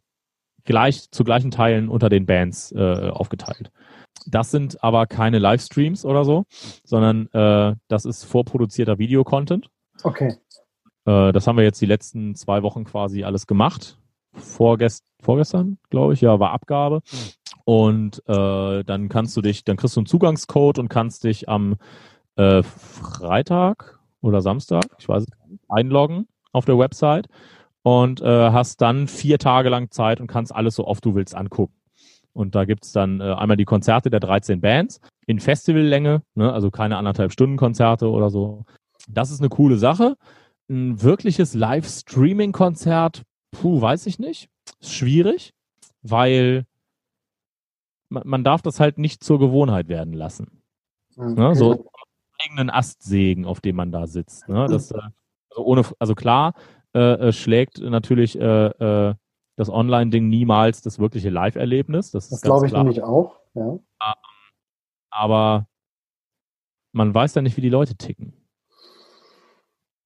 gleich zu gleichen Teilen unter den Bands äh, aufgeteilt. Das sind aber keine Livestreams oder so, sondern äh, das ist vorproduzierter Videocontent. Okay. Äh, das haben wir jetzt die letzten zwei Wochen quasi alles gemacht. Vorgest vorgestern, glaube ich, ja, war Abgabe. Und äh, dann kannst du dich, dann kriegst du einen Zugangscode und kannst dich am äh, Freitag oder Samstag, ich weiß nicht, einloggen auf der Website und äh, hast dann vier Tage lang Zeit und kannst alles so oft du willst angucken. Und da gibt's dann äh, einmal die Konzerte der 13 Bands in Festivallänge, ne, also keine anderthalb Stunden Konzerte oder so. Das ist eine coole Sache. Ein wirkliches Live-Streaming-Konzert, puh, weiß ich nicht. Ist schwierig, weil man, man darf das halt nicht zur Gewohnheit werden lassen. Okay. Ne, so eigenen Astsägen, auf dem man da sitzt. Ne? Das, äh, also, ohne, also klar, äh, äh schlägt natürlich äh, äh, das Online-Ding niemals das wirkliche Live-Erlebnis. Das, das glaube ich klar. nämlich auch. Ja. Aber man weiß ja nicht, wie die Leute ticken.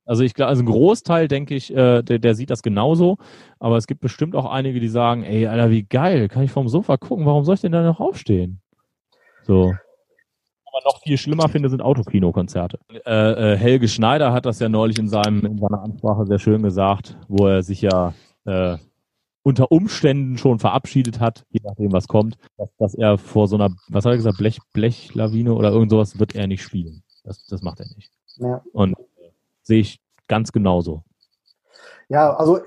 Also ich glaube, also ein Großteil, denke ich, äh, der, der sieht das genauso, aber es gibt bestimmt auch einige, die sagen, ey, Alter, wie geil, kann ich vom Sofa gucken, warum soll ich denn da noch aufstehen? So. Aber noch viel schlimmer finde, sind Autokino-Konzerte. Äh, äh, Helge Schneider hat das ja neulich in, seinem, in seiner Ansprache sehr schön gesagt, wo er sich ja äh, unter Umständen schon verabschiedet hat, je nachdem was kommt, dass, dass er vor so einer, was hat er gesagt, Blech, Blechlawine oder irgend sowas wird er nicht spielen. Das, das macht er nicht. Ja. Und äh, sehe ich ganz genauso. Ja, also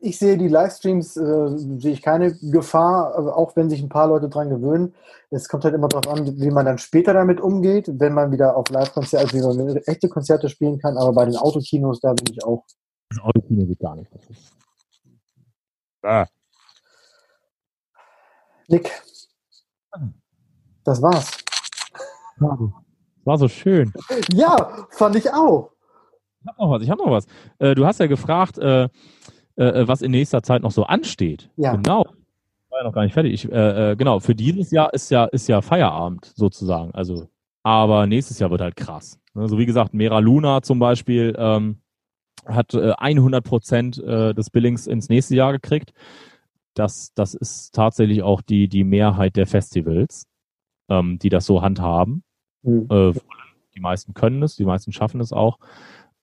ich sehe die Livestreams, äh, sehe ich keine Gefahr, also auch wenn sich ein paar Leute dran gewöhnen. Es kommt halt immer darauf an, wie man dann später damit umgeht, wenn man wieder auf Live-Konzerte, also wie man echte Konzerte spielen kann. Aber bei den Autokinos, da bin ich auch. Das Autokino geht gar nicht. Ah. Nick, das war's. War so schön. Ja, fand ich auch. Ich hab noch was, ich hab noch was. Äh, du hast ja gefragt, äh, äh, was in nächster Zeit noch so ansteht. Ja. Genau. War ja noch gar nicht fertig. Ich, äh, äh, genau, für dieses Jahr ist ja, ist ja Feierabend sozusagen. Also, aber nächstes Jahr wird halt krass. Also wie gesagt, Mera Luna zum Beispiel, ähm, hat äh, 100 Prozent äh, des Billings ins nächste Jahr gekriegt. Das, das ist tatsächlich auch die, die Mehrheit der Festivals. ähm, die das so handhaben. Hm. Äh, die meisten können es, die meisten schaffen es auch.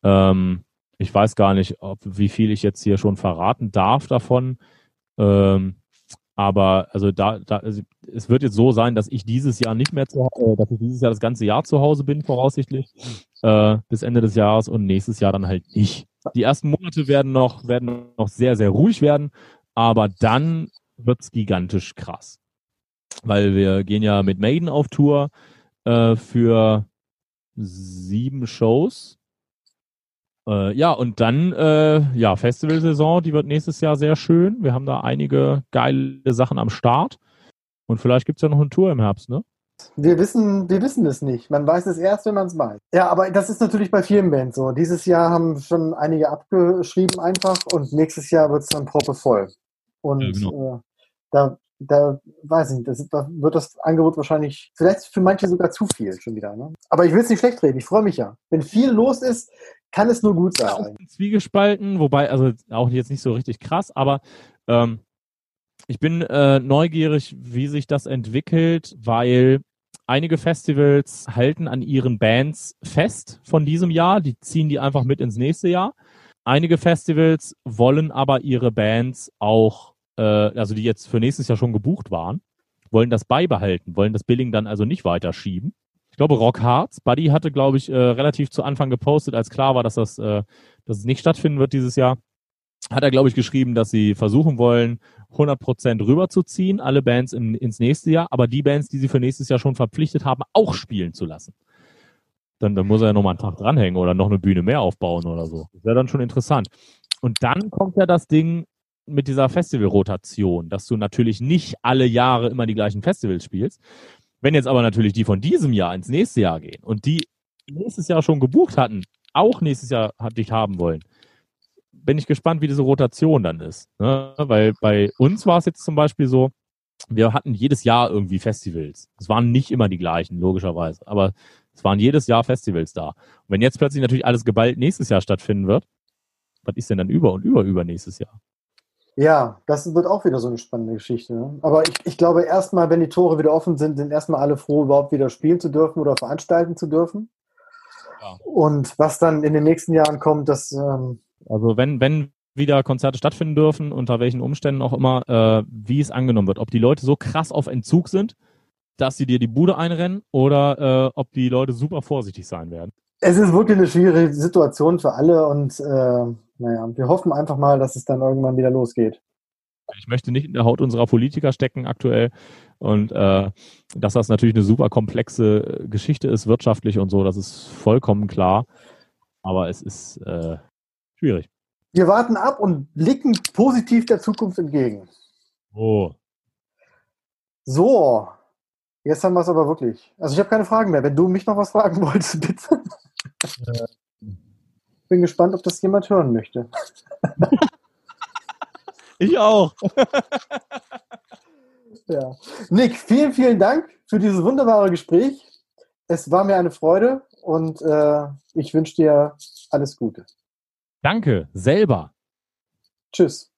Ähm, ich weiß gar nicht, ob, wie viel ich jetzt hier schon verraten darf davon. Ähm, aber also da, da also es wird jetzt so sein, dass ich dieses Jahr nicht mehr zu äh, dass ich dieses Jahr das ganze Jahr zu Hause bin, voraussichtlich, äh, bis Ende des Jahres und nächstes Jahr dann halt nicht. Die ersten Monate werden noch, werden noch sehr, sehr ruhig werden, aber dann wird's gigantisch krass. Weil wir gehen ja mit Maiden auf Tour äh, für sieben Shows. Äh, ja, und dann, äh, ja, Festivalsaison, die wird nächstes Jahr sehr schön. Wir haben da einige geile Sachen am Start. Und vielleicht gibt's ja noch eine Tour im Herbst, ne? Wir wissen, wir wissen es nicht. Man weiß es erst, wenn man es weiß. Ja, aber das ist natürlich bei vielen Bands so. Dieses Jahr haben schon einige abgeschrieben einfach und nächstes Jahr wird es dann proppevoll. Und Ja, genau. äh, da, da weiß ich nicht, das, da wird das Angebot wahrscheinlich, vielleicht für manche sogar zu viel schon wieder. Ne? Aber ich will es nicht schlecht reden, ich freue mich ja. Wenn viel los ist, kann es nur gut sein. zwiegespalten, wobei, also auch jetzt nicht so richtig krass, aber ähm, ich bin äh, neugierig, wie sich das entwickelt, weil einige Festivals halten an ihren Bands fest von diesem Jahr, die ziehen die einfach mit ins nächste Jahr. Einige Festivals wollen aber ihre Bands auch, äh, also die jetzt für nächstes Jahr schon gebucht waren, wollen das beibehalten, wollen das Billing dann also nicht weiterschieben. Ich glaube, Rock Hearts, Buddy hatte, glaube ich, äh, relativ zu Anfang gepostet, als klar war, dass das, äh, dass es nicht stattfinden wird dieses Jahr. Hat er, glaube ich, geschrieben, dass sie versuchen wollen, 100% rüberzuziehen, alle Bands in, ins nächste Jahr, aber die Bands, die sie für nächstes Jahr schon verpflichtet haben, auch spielen zu lassen. Dann, dann muss er ja nochmal einen Tag dranhängen oder noch eine Bühne mehr aufbauen oder so. Das wäre dann schon interessant. Und dann kommt ja das Ding mit dieser Festivalrotation, dass du natürlich nicht alle Jahre immer die gleichen Festivals spielst. Wenn jetzt aber natürlich die von diesem Jahr ins nächste Jahr gehen und die nächstes Jahr schon gebucht hatten, auch nächstes Jahr dich haben wollen, bin ich gespannt, wie diese Rotation dann ist. Ne? Weil bei uns war es jetzt zum Beispiel so, wir hatten jedes Jahr irgendwie Festivals. Es waren nicht immer die gleichen, logischerweise, aber es waren jedes Jahr Festivals da. Und wenn jetzt plötzlich natürlich alles geballt nächstes Jahr stattfinden wird, was ist denn dann über und über über nächstes Jahr? Ja, das wird auch wieder so eine spannende Geschichte. Ne? Aber ich, ich glaube, erstmal, wenn die Tore wieder offen sind, sind erstmal alle froh, überhaupt wieder spielen zu dürfen oder veranstalten zu dürfen. Ja. Und was dann in den nächsten Jahren kommt, das ähm, Also wenn, wenn wieder Konzerte stattfinden dürfen, unter welchen Umständen auch immer, äh, wie es angenommen wird. Ob die Leute so krass auf Entzug sind, dass sie dir die Bude einrennen oder äh, ob die Leute super vorsichtig sein werden. Es ist wirklich eine schwierige Situation für alle und äh, naja, wir hoffen einfach mal, dass es dann irgendwann wieder losgeht. Ich möchte nicht in der Haut unserer Politiker stecken aktuell und äh, dass das natürlich eine super komplexe Geschichte ist, wirtschaftlich und so, das ist vollkommen klar. Aber es ist äh, schwierig. Wir warten ab und blicken positiv der Zukunft entgegen. Oh. So, jetzt haben wir es aber wirklich. Also ich habe keine Fragen mehr. Wenn du mich noch was fragen wolltest, bitte. Bin gespannt, ob das jemand hören möchte. Ich auch. Ja. Nick, vielen, vielen Dank für dieses wunderbare Gespräch. Es war mir eine Freude und äh, ich wünsche dir alles Gute. Danke, selber. Tschüss.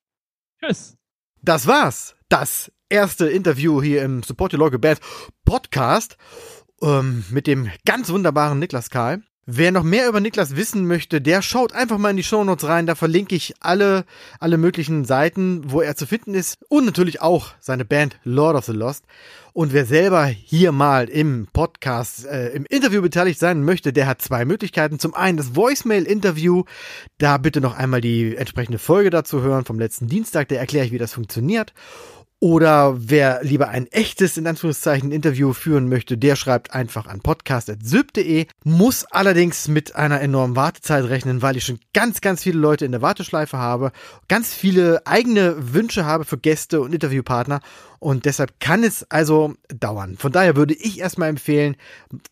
Tschüss. Das war's. Das erste Interview hier im Support Your Local Band Podcast ähm, mit dem ganz wunderbaren Niklas Karl. Wer noch mehr über Niklas wissen möchte, der schaut einfach mal in die Shownotes rein. Da verlinke ich alle, alle möglichen Seiten, wo er zu finden ist. Und natürlich auch seine Band Lord of the Lost. Und wer selber hier mal im Podcast, äh, im Interview beteiligt sein möchte, der hat zwei Möglichkeiten. Zum einen das Voicemail-Interview. Da bitte noch einmal die entsprechende Folge dazu hören vom letzten Dienstag. Da erkläre ich, wie das funktioniert. Oder wer lieber ein echtes, in Anführungszeichen, Interview führen möchte, der schreibt einfach an podcast.syb.de, muss allerdings mit einer enormen Wartezeit rechnen, weil ich schon ganz, ganz viele Leute in der Warteschleife habe, ganz viele eigene Wünsche habe für Gäste und Interviewpartner und deshalb kann es also dauern. Von daher würde ich erstmal empfehlen,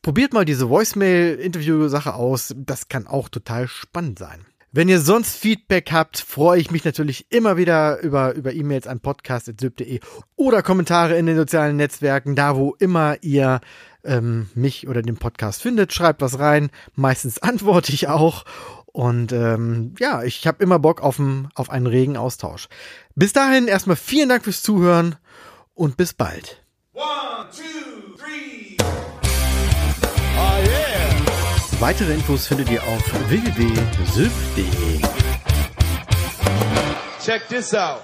probiert mal diese Voicemail-Interview-Sache aus, das kann auch total spannend sein. Wenn ihr sonst Feedback habt, freue ich mich natürlich immer wieder über, über E-Mails an podcast.syb.de oder Kommentare in den sozialen Netzwerken, da wo immer ihr ähm, mich oder den Podcast findet. Schreibt was rein. Meistens antworte ich auch. Und ähm, ja, ich habe immer Bock auf, ein, auf einen regen Austausch. Bis dahin erstmal vielen Dank fürs Zuhören und bis bald. One, two, Weitere Infos findet ihr auf www.sylph.de. Check this out.